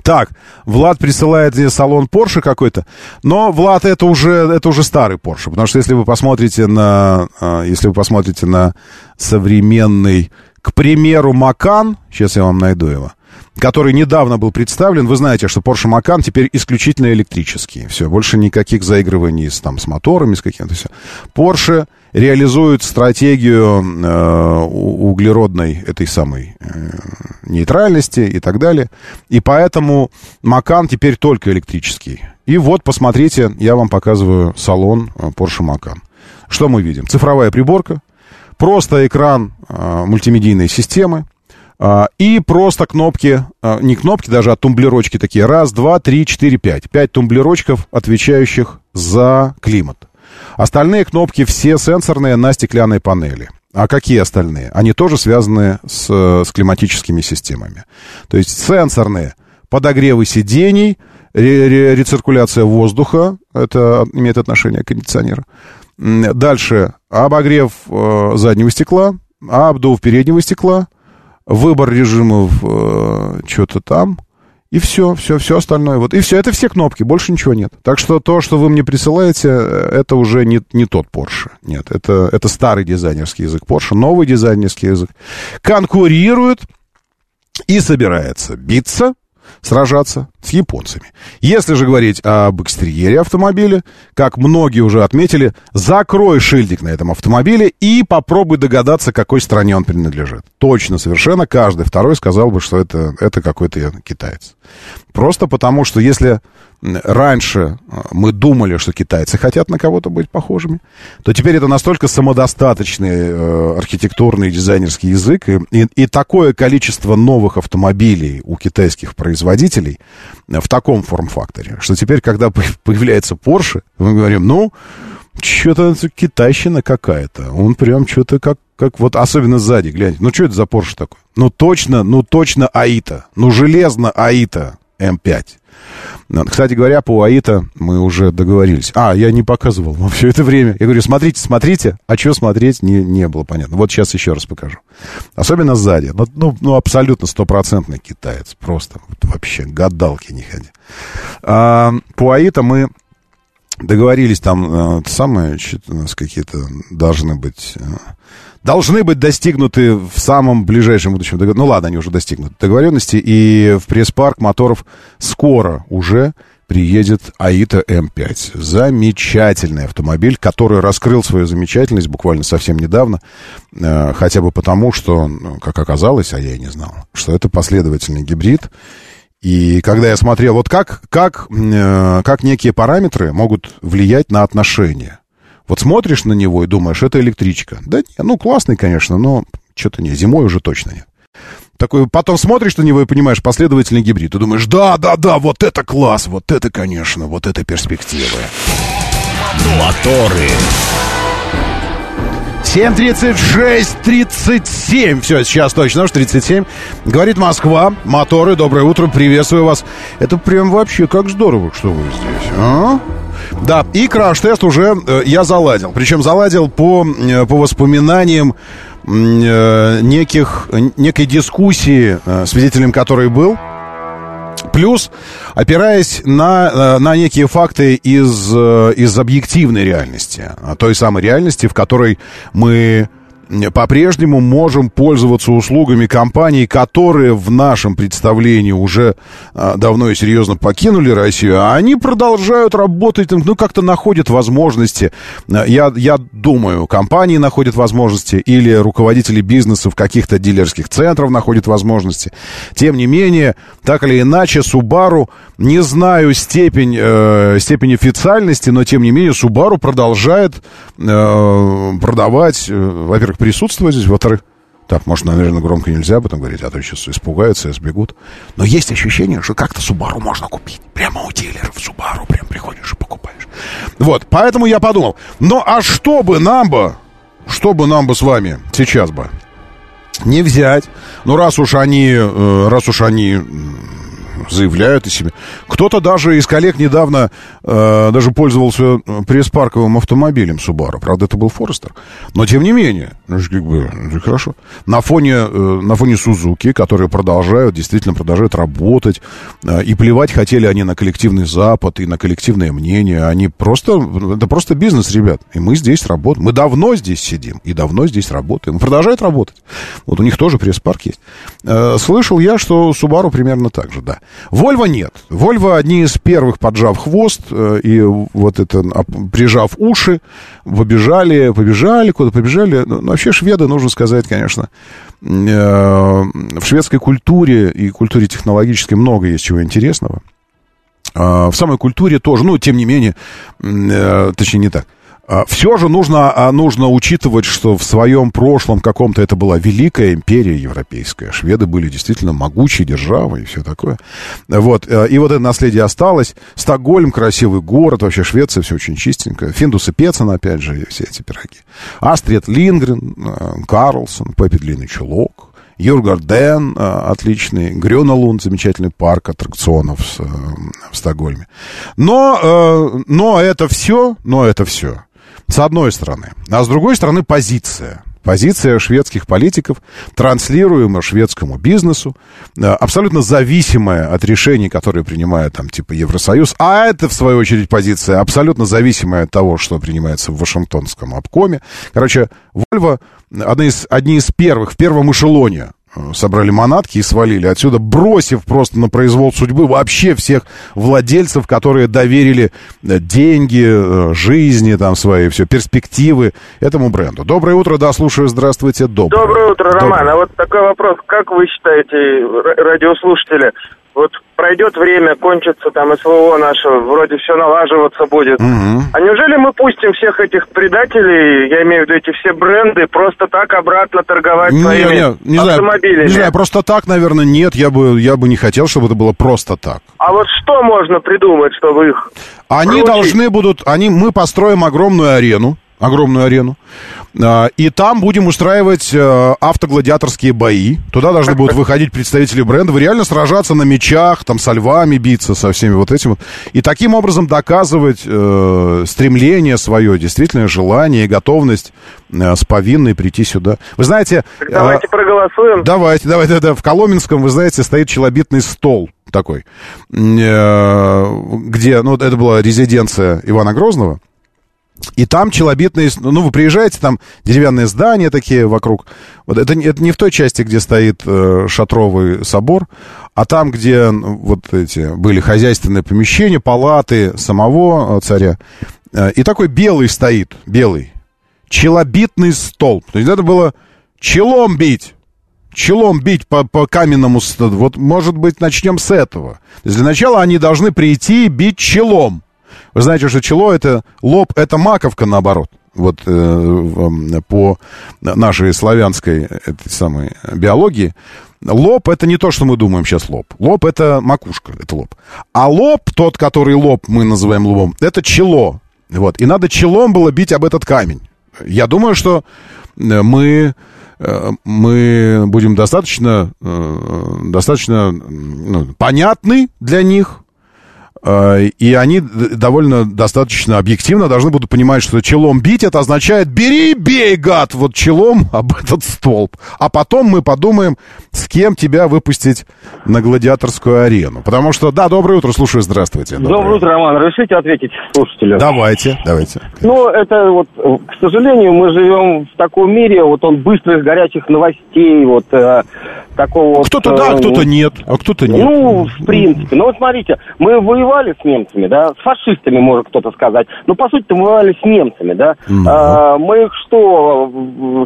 Так, Влад присылает мне салон Porsche какой-то, но Влад это уже это уже старый Porsche, потому что если вы посмотрите на а, если вы посмотрите на современный, к примеру, Макан, сейчас я вам найду его, который недавно был представлен. Вы знаете, что Porsche Macan теперь исключительно электрический. Все, больше никаких заигрываний с, там, с моторами, с каким-то все. Porsche реализует стратегию э, углеродной этой самой э, нейтральности и так далее. И поэтому Macan теперь только электрический. И вот, посмотрите, я вам показываю салон э, Porsche Macan. что мы видим? Цифровая приборка, просто экран э, мультимедийной системы, и просто кнопки, э, не кнопки даже, а тумблерочки такие. Раз, два, три, четыре, пять. Пять тумблерочков, отвечающих за климат. Остальные кнопки все сенсорные на стеклянной панели. А какие остальные? Они тоже связаны с, с климатическими системами. То есть сенсорные подогревы сидений, ре, ре, рециркуляция воздуха, это имеет отношение к кондиционеру. Дальше обогрев э, заднего стекла, обдув переднего стекла, выбор режимов э, что-то там, и все, все, все остальное. Вот. И все, это все кнопки, больше ничего нет. Так что то, что вы мне присылаете, э, это уже не, не тот Porsche. Нет, это, это старый дизайнерский язык Porsche, новый дизайнерский язык. Конкурирует и собирается биться сражаться с японцами. Если же говорить об экстерьере автомобиля, как многие уже отметили, закрой шильдик на этом автомобиле и попробуй догадаться, какой стране он принадлежит. Точно, совершенно каждый второй сказал бы, что это, это какой-то китаец. Просто потому, что если раньше э, мы думали, что китайцы хотят на кого-то быть похожими, то теперь это настолько самодостаточный э, архитектурный дизайнерский язык и, и, и такое количество новых автомобилей у китайских производителей в таком форм-факторе, что теперь, когда появляется Porsche, мы говорим, ну, что-то китайщина какая-то. Он прям что-то как, как вот, особенно сзади, гляньте. Ну, что это за Porsche такой? Ну, точно, ну, точно Аита. Ну, железно Аита М5. Кстати говоря, по АИТа мы уже договорились. А, я не показывал вам все это время. Я говорю, смотрите, смотрите. А что смотреть, не, не было понятно. Вот сейчас еще раз покажу. Особенно сзади. Ну, ну, ну абсолютно стопроцентный китаец. Просто вот, вообще гадалки не ходи. А, по АИТа мы договорились там, э, самое, у нас какие-то должны быть... Должны быть достигнуты в самом ближайшем будущем. Ну ладно, они уже достигнуты договоренности. И в пресс-парк моторов скоро уже приедет Аита М5. Замечательный автомобиль, который раскрыл свою замечательность буквально совсем недавно. Э, хотя бы потому, что, ну, как оказалось, а я и не знал, что это последовательный гибрид. И когда я смотрел, вот как, как, э, как некие параметры могут влиять на отношения. Вот смотришь на него и думаешь, это электричка. Да не, ну классный, конечно, но что-то не, зимой уже точно нет. Такой, потом смотришь на него и понимаешь, последовательный гибрид. Ты думаешь, да, да, да, вот это класс, вот это, конечно, вот это перспективы. Моторы. 7.36, 37. Все, сейчас точно, уж 37. Говорит Москва. Моторы, доброе утро, приветствую вас. Это прям вообще как здорово, что вы здесь, а? Да, и краш-тест уже э, я заладил. Причем заладил по, э, по воспоминаниям э, неких, некой дискуссии, э, свидетелем которой был. Плюс, опираясь на, э, на некие факты из, э, из объективной реальности, той самой реальности, в которой мы по-прежнему можем пользоваться услугами компаний, которые в нашем представлении уже а, давно и серьезно покинули Россию, а они продолжают работать, ну, как-то находят возможности. Я, я думаю, компании находят возможности или руководители бизнеса в каких-то дилерских центрах находят возможности. Тем не менее, так или иначе, Subaru, не знаю степень, э, степень официальности, но тем не менее, Subaru продолжает э, продавать, э, во-первых, присутствовать здесь, во-вторых, так, может, наверное, громко нельзя об этом говорить, а то сейчас испугаются и сбегут. Но есть ощущение, что как-то Субару можно купить. Прямо у дилеров Субару прям приходишь и покупаешь. Вот, поэтому я подумал, ну а что бы нам бы, что бы нам бы с вами сейчас бы не взять, ну раз уж они, э, раз уж они заявляют о себе. Кто-то даже из коллег недавно э, даже пользовался э, пресс-парковым автомобилем Subaru. Правда, это был Форестер. Но, тем не менее, ну, как бы, ну, хорошо. На фоне, э, на фоне Сузуки, которые продолжают, действительно продолжают работать, э, и плевать хотели они на коллективный Запад и на коллективное мнение. Они просто, это просто бизнес, ребят. И мы здесь работаем. Мы давно здесь сидим и давно здесь работаем. Продолжают работать. Вот у них тоже пресс-парк есть. Э, слышал я, что Subaru примерно так же, да. Вольво нет. Вольво одни из первых, поджав хвост э, и вот это, прижав уши, побежали, побежали, куда побежали. Ну, вообще шведы, нужно сказать, конечно, э, в шведской культуре и культуре технологической много есть чего интересного. Э, в самой культуре тоже, ну, тем не менее, точнее, не так. А, Все же нужно, а, нужно учитывать, что в своем прошлом каком-то это была великая империя европейская. Шведы были действительно могучей державой и все такое. Вот. э, И вот это наследие осталось. Стокгольм, красивый город, вообще Швеция, все очень чистенько. Финдус и Пецен, опять же, все эти пироги. Астрид Лингрен, э, Карлсон, Пеппи Длинный Чулок. Юргарден, э, отличный, Грёналунд, замечательный парк аттракционов в Стокгольме. Но, но это все, но это все. С одной стороны. А с другой стороны позиция. Позиция шведских политиков, транслируемая шведскому бизнесу, э, абсолютно зависимая от решений, которые принимает там типа Евросоюз, а это, в свою очередь, позиция абсолютно зависимая от того, что принимается в Вашингтонском обкоме. Короче, Вольво одни из, одни из первых, в первом эшелоне собрали манатки и свалили отсюда, бросив просто на произвол судьбы вообще всех владельцев, которые доверили э, деньги, э, жизни там свои, все, перспективы этому бренду. Доброе утро, да, слушаю, здравствуйте, доброе. Доброе утро, Роман. Доброе. А вот такой вопрос. Как вы считаете, радиослушатели, вот пройдет время, кончится там СВО наше, вроде все налаживаться будет. А неужели мы пустим всех этих предателей, я имею в виду эти все бренды, просто так обратно торговать Не, своими не, не знаю, автомобилями? не знаю, просто так, наверное, нет, я бы, я бы не хотел, чтобы это было просто так. А вот что можно придумать, чтобы их... Они проучить? должны будут, они, мы построим огромную арену, огромную арену, и там будем устраивать э, автогладиаторские бои. Туда должны будут выходить представители брендов и реально сражаться на мечах, там со львами биться, со всеми вот этим. И таким образом доказывать э, стремление свое, действительно желание и готовность э, с повинной прийти сюда. Вы знаете... э, Давайте проголосуем. Давайте, давайте, да. В Коломенском, вы знаете, стоит челобитный стол такой, э, где, ну, это была резиденция Ивана Грозного, и там челобитные, ну, вы приезжаете, там деревянные здания такие вокруг. Вот это, это не в той части, где стоит э, шатровый собор, а там, где вот эти были хозяйственные помещения, палаты самого э, царя. Э, и такой белый стоит, белый, челобитный столб. То есть это было челом бить. Челом бить по, по каменному. Вот, может быть, начнем с этого. То есть для начала они должны прийти и бить челом. Вы знаете, что чело это лоб, это маковка наоборот. Вот э, по нашей славянской этой самой биологии. Лоб это не то, что мы думаем сейчас лоб. Лоб это макушка, это лоб. А лоб, тот, который лоб мы называем лбом, это чело. Вот. И надо челом было бить об этот камень. Я думаю, что э, мы э, мы будем достаточно, э, достаточно ну, понятны для них, и они довольно достаточно объективно должны будут понимать, что челом бить это означает бери бей, гад, вот челом об этот столб. А потом мы подумаем, с кем тебя выпустить на гладиаторскую арену. Потому что, да, доброе утро, слушаю, здравствуйте. Доброе утро, Роман. Разрешите ответить слушателю? Давайте, давайте. Ну, это вот, к сожалению, мы живем в таком мире, вот он быстрых, горячих новостей, вот э, такого вот, Кто-то э, да, кто-то нет, а кто-то нет. Ну, в принципе. Ну, вот смотрите, мы воевали с немцами, да, с фашистами, может кто-то сказать. Но, по сути, мы воевали с немцами, да. Мгм. А, мы их что,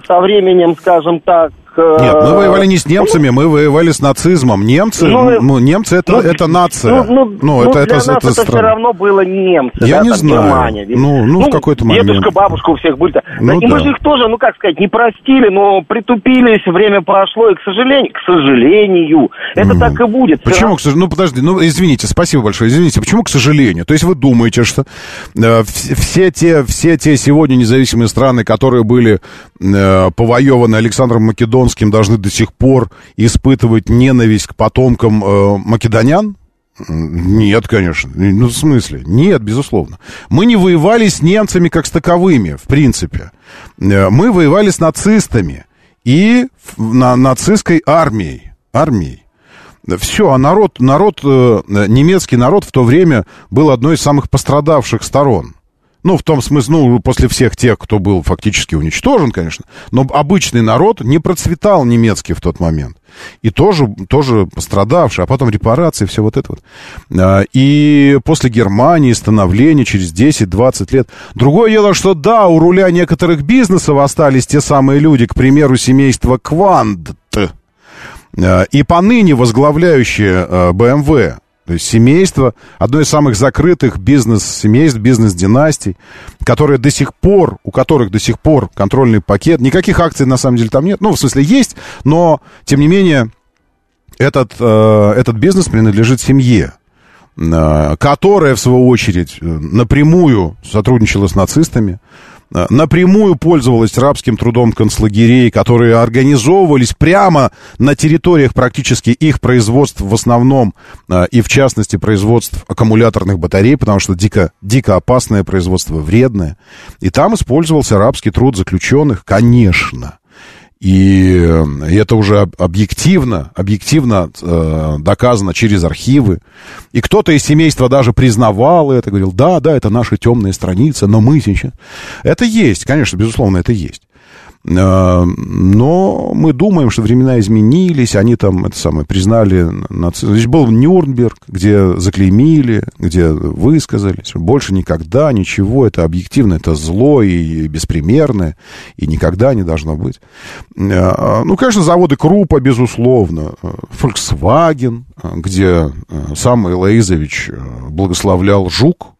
со временем, скажем так... э, Нет, мы воевали не с немцами, мы воевали с нацизмом. Немцы, Ну, ну, немцы это, ну, это нация. Ну, ну, ну, это, для это, нас это это, все равно было немцы, Я да, не знаю. Германия. ведь. Ну, ну, в какой-то момент. Дедушка, бабушка у всех были. Ну, и мы да. же их тоже, ну, как сказать, не простили, но притупились, время прошло, и, к сожалению, к сожалению, это так и будет. Почему, к сожалению? Ну, подожди, ну, извините, спасибо большое, извините. Почему, к сожалению? То есть вы думаете, что э, вс- все, те, все те сегодня независимые страны, которые были э, повоеваны Александром Македонским, должны до сих пор испытывать ненависть к потомкам э, македонян? Нет, конечно. Ну, в смысле? Нет, безусловно. Мы не воевали с немцами как с таковыми, в принципе. Э, Мы воевали с нацистами и на, нацистской армией. Армией. Все, а народ, народ, э, немецкий народ в то время был одной из самых пострадавших сторон. Ну, в том смысле, ну, после всех тех, кто был фактически уничтожен, конечно. Но обычный народ не процветал немецкий в тот момент. И тоже, тоже пострадавший, а потом репарации, все вот это вот. А, И после Германии, становления через 10-20 лет. Другое дело, что да, у руля некоторых бизнесов остались те самые люди, к примеру, семейство Квант, э, и поныне возглавляющие BMW, То есть семейство, одно из самых закрытых бизнес-семейств, бизнес-династий, которые до сих пор, у которых до сих пор контрольный пакет, никаких акций на самом деле там нет, ну, в смысле есть, но, тем не менее, этот, э, этот бизнес принадлежит семье, э, которая, в свою очередь, э, напрямую сотрудничала с нацистами, напрямую пользовалась рабским трудом концлагерей, которые организовывались прямо на территориях практически их производств в основном, э, и в частности производств аккумуляторных батарей, потому что дико, дико опасное производство, вредное. И там использовался рабский труд заключенных, конечно. И это уже объективно, объективно э, доказано через архивы. И кто-то из семейства даже признавал это, говорил, да, да, это наши темные страницы, но мы сейчас... Это есть, конечно, безусловно, это есть. Э, но мы думаем, что времена изменились, они там, это самое, признали нацизм. Здесь был Нюрнберг, где заклеймили, где высказались. Больше никогда ничего, это объективно, это зло и беспримерное, и никогда не должно быть. Э, ну, конечно, заводы Крупа, безусловно. Volkswagen, где сам Элоизович благословлял «Жук»,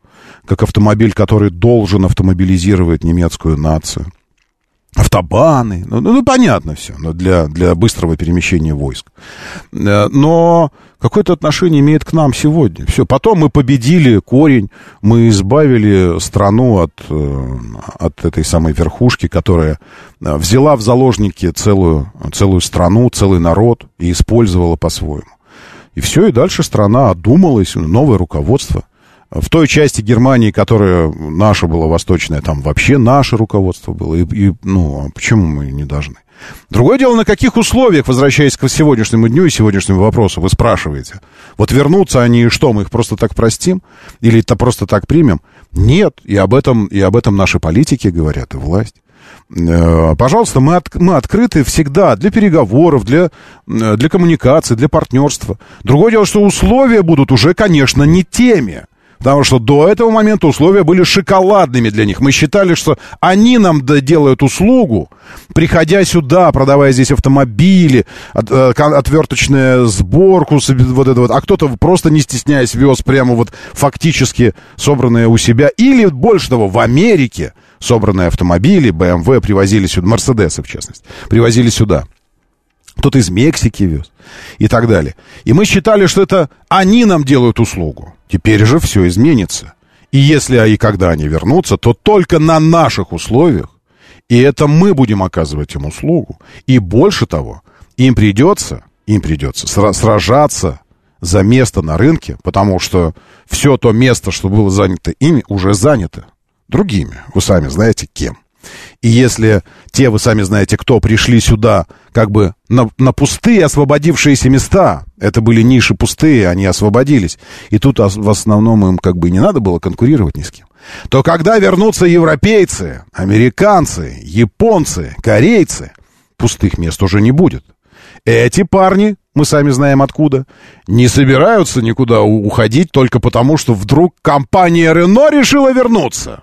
как автомобиль, который должен автомобилизировать немецкую нацию автобаны, ну, ну, ну понятно все, но для, для быстрого перемещения войск. Э, но какое-то отношение имеет к нам сегодня. Все, потом мы победили корень, мы избавили страну от, э, от этой самой верхушки, которая э, взяла в заложники целую, целую страну, целый народ и использовала по-своему. И все, и дальше страна одумалась, новое руководство – в той части Германии, которая наша была восточная, там вообще наше руководство было. И, и, ну, а почему мы не должны? Другое дело, на каких условиях, возвращаясь к сегодняшнему дню и сегодняшнему вопросу, вы спрашиваете. Вот вернутся они, что, мы их просто так простим? Или это просто так примем? Нет, и об этом, и об этом наши политики говорят, и власть. Э, пожалуйста, мы, от, мы открыты всегда для переговоров, для, э, для коммуникации, для партнерства. Другое дело, что условия будут уже, конечно, не теми. Потому что до этого момента условия были шоколадными для них. Мы считали, что они нам делают услугу, приходя сюда, продавая здесь автомобили, от, э, отверточную сборку, вот это вот. А кто-то просто не стесняясь вез прямо вот фактически собранные у себя. Или больше того, в Америке собранные автомобили, BMW привозили сюда, Мерседесы в частности, привозили сюда кто-то из Мексики вез и так далее. И мы считали, что это они нам делают услугу. Теперь же все изменится. И если и когда они вернутся, то только на наших условиях. И это мы будем оказывать им услугу. И больше того, им придется, им придется сражаться за место на рынке, потому что все то место, что было занято ими, уже занято другими. Вы сами знаете, кем. И если те, вы сами знаете, кто пришли сюда как бы на, на пустые освободившиеся места, это были ниши пустые, они освободились, и тут в основном им как бы не надо было конкурировать ни с кем, то когда вернутся европейцы, американцы, японцы, корейцы, пустых мест уже не будет. Эти парни, мы сами знаем откуда, не собираются никуда уходить только потому, что вдруг компания Рено решила вернуться.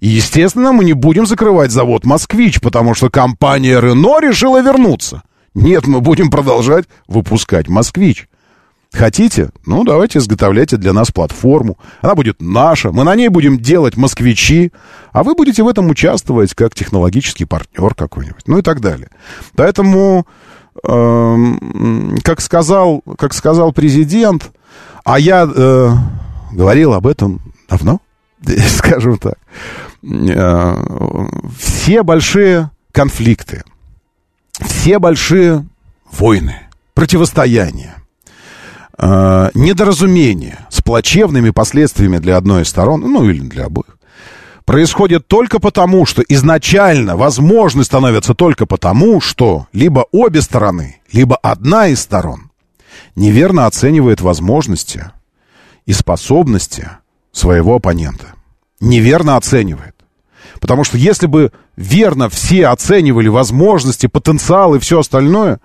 И, естественно, мы не будем закрывать завод «Москвич», потому что компания «Рено» решила вернуться. Нет, мы будем продолжать выпускать «Москвич». Хотите? Ну, давайте изготовляйте для нас платформу. Она будет наша. Мы на ней будем делать москвичи. А вы будете в этом участвовать как технологический партнер какой-нибудь. Ну и так далее. Поэтому, э, как, сказал, как сказал президент, а я э, говорил об этом давно, скажем так, э, все большие конфликты, все большие войны, противостояния, э, недоразумения с плачевными последствиями для одной из сторон, ну или для обоих, происходят только потому, что изначально возможны становятся только потому, что либо обе стороны, либо одна из сторон неверно оценивает возможности и способности своего оппонента. Неверно оценивает. Потому что если бы верно все оценивали возможности, потенциал и все остальное,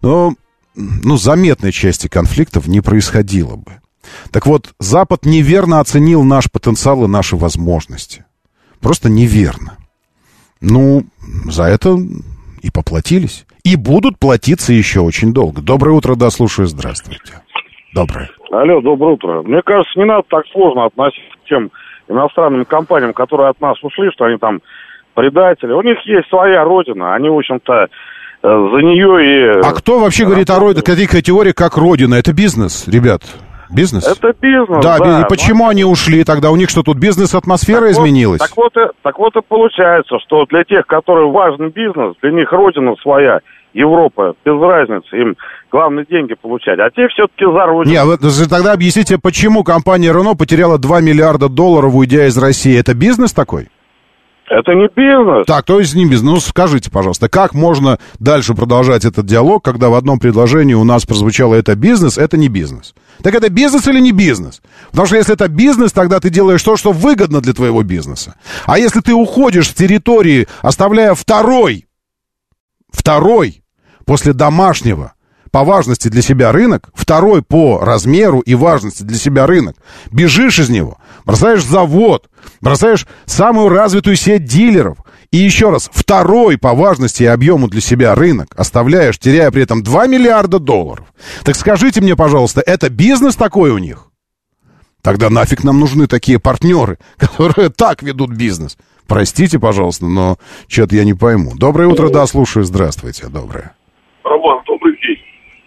ну, ну, заметной части конфликтов не происходило бы. Так вот, Запад неверно оценил наш потенциал и наши возможности. Просто неверно. Ну, за это и поплатились. И будут платиться еще очень долго. Доброе утро, да, слушаю, здравствуйте. Доброе. Алло, доброе утро. Мне кажется, не надо так сложно относиться к тем иностранным компаниям, которые от нас ушли, что они там предатели. У них есть своя родина. Они, в общем-то, э, за нее и... А кто вообще говорит о родине, таких категориях, как родина? Это бизнес, ребят. Бизнес? Это бизнес, да. да и почему но... они ушли тогда? У них что, тут бизнес-атмосфера так изменилась? Вот, так, вот, и, так вот и получается, что для тех, которые важен бизнес, для них родина своя, Европа, без разницы, им главное деньги получать. А те все-таки за родину. Не, вы тогда объясните, почему компания Рено потеряла 2 миллиарда долларов, уйдя из России? Это бизнес такой? Это не бизнес. Так, то есть не бизнес. Ну, скажите, пожалуйста, как можно дальше продолжать этот диалог, когда в одном предложении у нас прозвучало это бизнес, это не бизнес? Так это бизнес или не бизнес? Потому что если это бизнес, тогда ты делаешь то, что выгодно для твоего бизнеса. А если ты уходишь с территории, оставляя второй, второй после домашнего, по важности для себя рынок, второй по размеру и важности для себя рынок. Бежишь из него, бросаешь завод, бросаешь самую развитую сеть дилеров. И еще раз, второй по важности и объему для себя рынок оставляешь, теряя при этом 2 миллиарда долларов. Так скажите мне, пожалуйста, это бизнес такой у них? Тогда нафиг нам нужны такие партнеры, которые так ведут бизнес. Простите, пожалуйста, но что-то я не пойму. Доброе утро, да, слушаю. Здравствуйте, доброе. Роман, добрый день.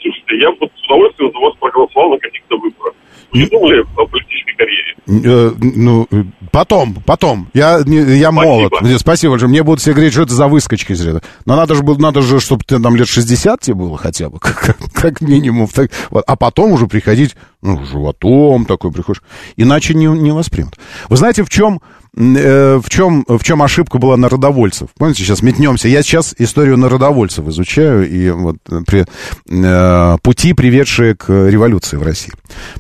Слушайте, я вот с удовольствием за вас проголосовал на каких-то выборах. Вы не думали о политической карьере? Э, ну, потом, потом. Я, не, я молод. Спасибо большое. Мне будут все говорить, что это за выскочки из ряда. Но надо же, надо же чтобы ты там лет 60 тебе было хотя бы, как, как минимум. Так, вот. А потом уже приходить, ну, животом такой приходишь. Иначе не, не воспримут. Вы знаете, в чем Э, в, чем, в чем ошибка была народовольцев. Помните, сейчас метнемся. Я сейчас историю народовольцев изучаю и вот при, э, пути, приведшие к революции в России.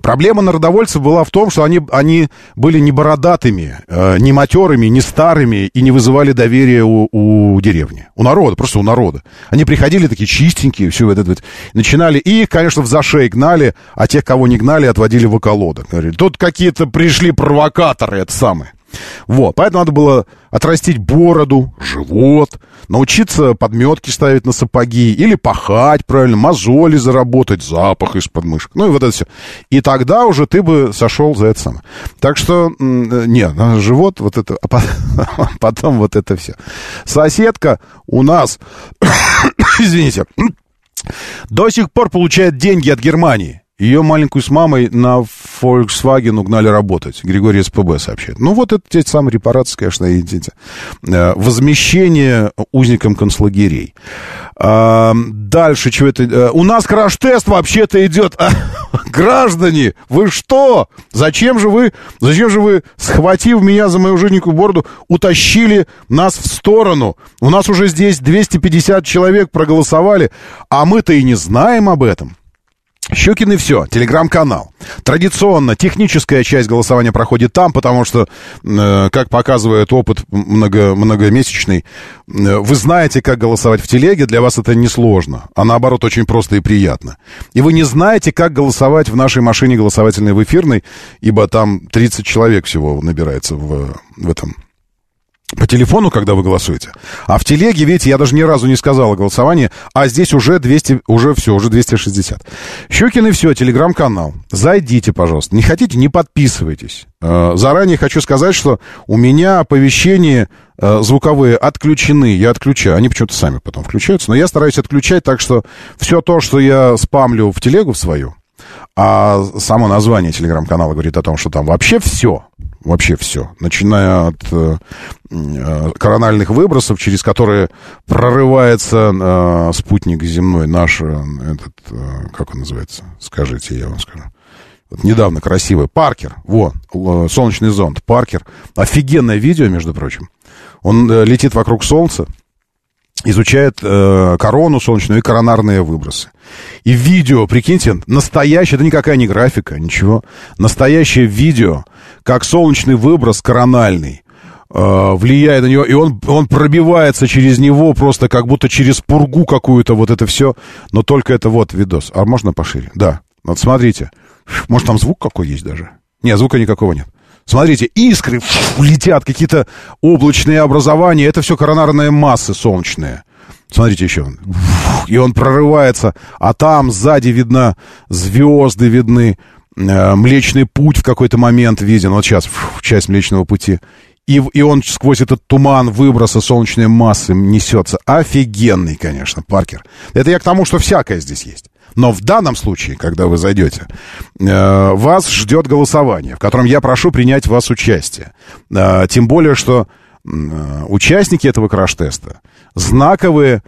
Проблема народовольцев была в том, что они, они были не бородатыми, э, не матерыми, не старыми и не вызывали доверия у, у деревни. У народа, просто у народа. Они приходили такие чистенькие, все это вот, начинали. И их, конечно, в зашей гнали, а тех, кого не гнали, отводили в околодок. Тут какие-то пришли провокаторы, это самое. Вот, поэтому надо было отрастить бороду, живот, научиться подметки ставить на сапоги или пахать правильно, мозоли заработать, запах из подмышек, ну и вот это все. И тогда уже ты бы сошел за это самое. Так что, нет, живот, вот это, а потом вот это все. Соседка у нас, извините, до сих пор получает деньги от Германии. Ее маленькую с мамой на Volkswagen угнали работать. Григорий СПБ сообщает. Ну, вот это те самые репарации, конечно, идите. Э, возмещение узникам концлагерей. А, дальше, что это? Э, у нас краш-тест вообще-то идет. Граждане, вы что? Зачем же вы, зачем же вы, схватив меня за мою жирненькую бороду, утащили нас в сторону? У нас уже здесь 250 человек проголосовали, а мы-то и не знаем об этом. Щукин и все, телеграм-канал. Традиционно техническая часть голосования проходит там, потому что, э, как показывает опыт много, многомесячный, э, вы знаете, как голосовать в телеге, для вас это несложно, а наоборот очень просто и приятно. И вы не знаете, как голосовать в нашей машине голосовательной в эфирной, ибо там 30 человек всего набирается в, в этом по телефону, когда вы голосуете. А в телеге, видите, я даже ни разу не сказал о голосовании, а здесь уже 200, уже все, уже 260. Щукин и все, телеграм-канал. Зайдите, пожалуйста. Не хотите, не подписывайтесь. Э, заранее хочу сказать, что у меня оповещения э, звуковые отключены. Я отключаю. Они почему-то сами потом включаются. Но я стараюсь отключать, так что все то, что я спамлю в телегу свою, а само название телеграм-канала говорит о том, что там вообще все, вообще все, начиная от э, э, корональных выбросов, через которые прорывается э, спутник земной наш, э, этот, э, как он называется, скажите, я вам скажу. Вот недавно красивый, Паркер, вот, солнечный зонд, Паркер, офигенное видео, между прочим. Он э, летит вокруг Солнца, изучает э, корону солнечную и коронарные выбросы. И видео, прикиньте, настоящее, это никакая не графика, ничего. Настоящее видео, как солнечный выброс корональный э, влияет на него, и он, он пробивается через него просто как будто через пургу какую-то, вот это все. Но только это вот видос. А можно пошире? Да. Вот смотрите. Может, там звук какой есть даже? Нет, звука никакого нет. Смотрите, искры фу, летят, какие-то облачные образования. Это все коронарные массы солнечные. Смотрите еще. И он прорывается, а там сзади видно звезды видны. Э, Млечный Путь в какой-то момент виден, вот сейчас, в часть Млечного Пути, и, и он сквозь этот туман выброса солнечной массы несется. Офигенный, конечно, Паркер. Это я к тому, что всякое здесь есть. Но в данном случае, когда вы зайдете, э, вас ждет голосование, в котором я прошу принять вас участие. Э, тем более, что участники этого краш-теста знаковые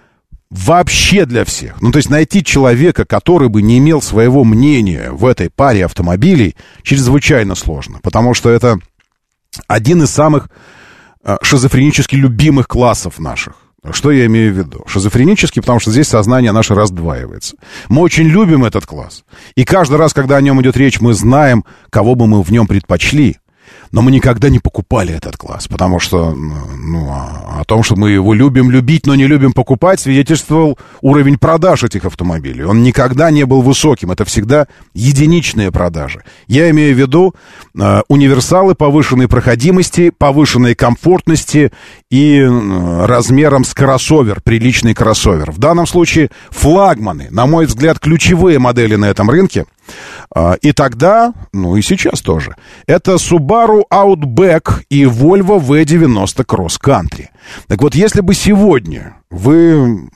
вообще для всех. Ну, то есть найти человека, который бы не имел своего мнения в этой паре автомобилей, чрезвычайно сложно. Потому что это один из самых шизофренически любимых классов наших. Что я имею в виду? Шизофренический, потому что здесь сознание наше раздваивается. Мы очень любим этот класс. И каждый раз, когда о нем идет речь, мы знаем, кого бы мы в нем предпочли. Но мы никогда не покупали этот класс, потому что ну, о том, что мы его любим любить, но не любим покупать, свидетельствовал уровень продаж этих автомобилей. Он никогда не был высоким, это всегда единичные продажи. Я имею в виду э, универсалы повышенной проходимости, повышенной комфортности и э, размером с кроссовер, приличный кроссовер. В данном случае флагманы, на мой взгляд, ключевые модели на этом рынке – а, и тогда, ну и сейчас тоже, это Subaru Outback и Volvo V90 Cross Country. Так вот, если бы сегодня вы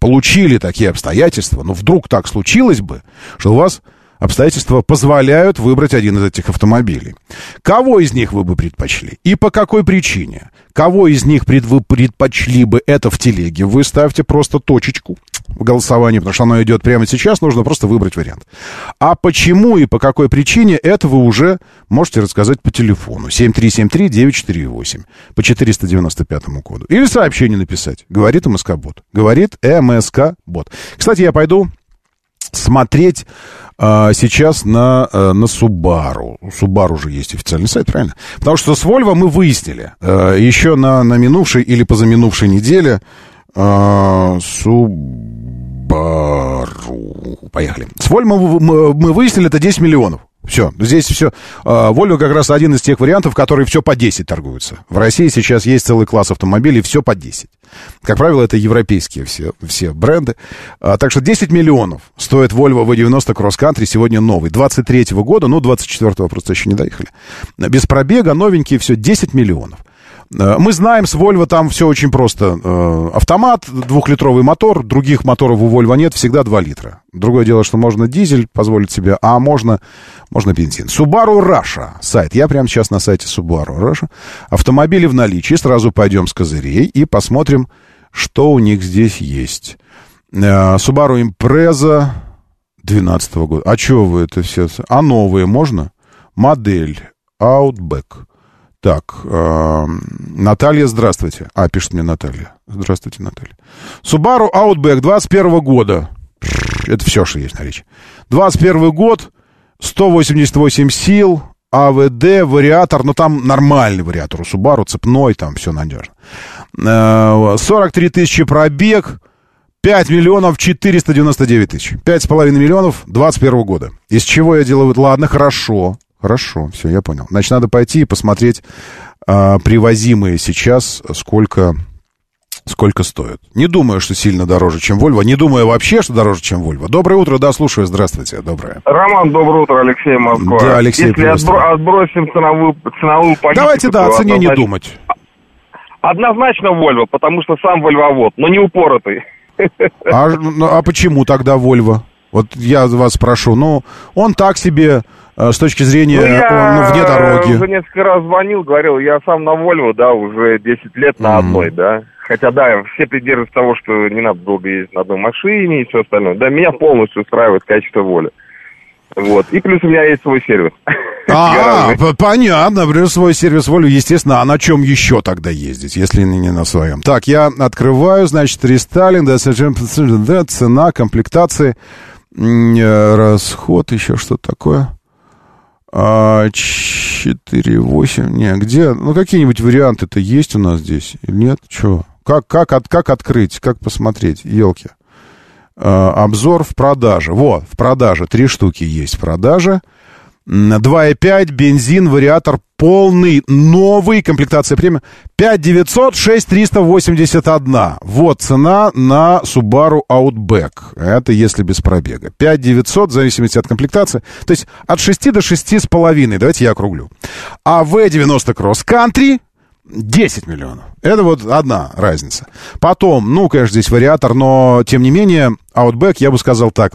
получили такие обстоятельства, ну вдруг так случилось бы, что у вас обстоятельства позволяют выбрать один из этих автомобилей. Кого из них вы бы предпочли? И по какой причине? Кого из них пред, вы предпочли бы это в телеге? Вы ставьте просто точечку в голосовании, потому что оно идет прямо сейчас, нужно просто выбрать вариант. А почему и по какой причине, это вы уже можете рассказать по телефону. 7373-948 по 495 коду. Или сообщение написать. Говорит МСК-бот. Говорит МСК-бот. Кстати, я пойду смотреть а, сейчас на, а, на Subaru. У Subaru уже есть официальный сайт, правильно? Потому что с Volvo мы выяснили а, еще на, на минувшей или позаминувшей неделе а, Subaru. Поехали. С Volvo мы, выяснили, это 10 миллионов. Все, здесь все. Volvo как раз один из тех вариантов, которые все по 10 торгуются. В России сейчас есть целый класс автомобилей, все по 10. Как правило, это европейские все, все бренды. А, так что 10 миллионов стоит Volvo V90 Cross Country сегодня новый. 23 -го года, ну, 24-го просто еще не доехали. Без пробега, новенькие, все, 10 миллионов. Э, мы знаем, с Volvo там все очень просто. Э, автомат, двухлитровый мотор, других моторов у Volvo нет, всегда 2 литра. Другое дело, что можно дизель позволить себе, а можно, можно бензин. Subaru Russia, сайт. Я прямо сейчас на сайте Subaru Russia. Автомобили в наличии. Сразу пойдем с козырей и посмотрим, что у них здесь есть. Э, Subaru Impreza 2012 года. А что вы это все? А новые можно? Модель Outback. Так, э, Наталья, здравствуйте. А, пишет мне Наталья. Здравствуйте, Наталья. Subaru Outback 21 года. Это все, что есть на речи. 21 год, 188 сил, АВД, вариатор, ну там нормальный вариатор у Subaru, цепной, там все надежно. 43 э, тысячи пробег, 5 миллионов 499 тысяч. 5,5 миллионов 21 года. Из чего я делаю? Ладно, хорошо. Хорошо, все, я понял. Значит, надо пойти и посмотреть а, привозимые сейчас, сколько, сколько стоят. Не думаю, что сильно дороже, чем Вольво. Не думаю вообще, что дороже, чем Вольво. Доброе утро, да, слушаю. Здравствуйте, доброе. Роман, доброе утро, Алексей Москва. Да, Алексей, Если отбро- отбросим ценовую, ценовую политику... Давайте, да, о цене однозначно... не думать. Однозначно Вольво, потому что сам Вольвовод, но не упоротый. А, ну, а почему тогда Вольво? Вот я вас спрошу, ну, он так себе э, с точки зрения, ну, я ну, вне дороги. уже несколько раз звонил, говорил, я сам на Вольво, да, уже 10 лет на mm. одной, да. Хотя, да, все придерживаются того, что не надо долго ездить на одной машине и все остальное. Да, меня полностью устраивает качество воли. Вот. И плюс у меня есть свой сервис. А, понятно. Плюс свой сервис волю, естественно. А на чем еще тогда ездить, если не на своем? Так, я открываю, значит, рестайлинг, да, цена, комплектации. Э, расход, еще что-то такое. А, 4, 8, не, где? Ну, какие-нибудь варианты-то есть у нас здесь? Нет? Что? Как, как, от, как открыть, как посмотреть? Елки. А, обзор в продаже. Вот, в продаже. Три штуки есть в продаже. 2,5, бензин, вариатор полный, новый, комплектация премиум. 5 900 6 381. Вот цена на Subaru Outback. Это если без пробега. 5 900, в зависимости от комплектации. То есть от 6 до 6 с половиной. Давайте я округлю. А V90 Cross Country 10 миллионов. Это вот одна разница. Потом, ну, конечно, здесь вариатор, но, тем не менее, Outback, я бы сказал так,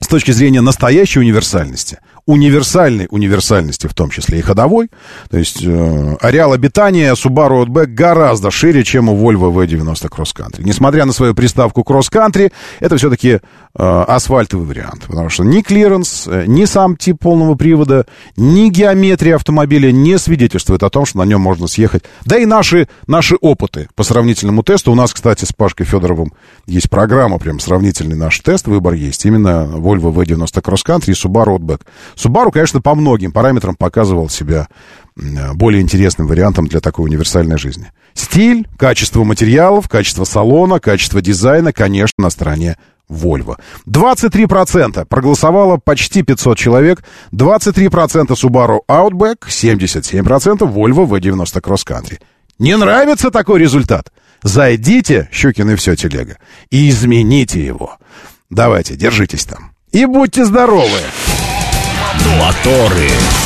с точки зрения настоящей универсальности – универсальной универсальности, в том числе и ходовой. То есть э, ареал обитания Subaru Outback гораздо шире, чем у Volvo V90 Cross Country. Несмотря на свою приставку Cross Country, это все-таки э, асфальтовый вариант. Потому что ни клиренс, э, ни сам тип полного привода, ни геометрия автомобиля не свидетельствует о том, что на нем можно съехать. Да и наши, наши опыты по сравнительному тесту. У нас, кстати, с Пашкой Федоровым есть программа, прям сравнительный наш тест, выбор есть. Именно Volvo V90 Cross Country и Subaru Outback. Subaru, конечно, по многим параметрам показывал себя более интересным вариантом для такой универсальной жизни. Стиль, качество материалов, качество салона, качество дизайна, конечно, на стороне Volvo. 23% проголосовало почти 500 человек, 23% Subaru Outback, 77% Volvo V90 Cross Country. Не нравится такой результат? Зайдите, Щукин и все телега, и измените его. Давайте, держитесь там. И будьте здоровы! Моторы.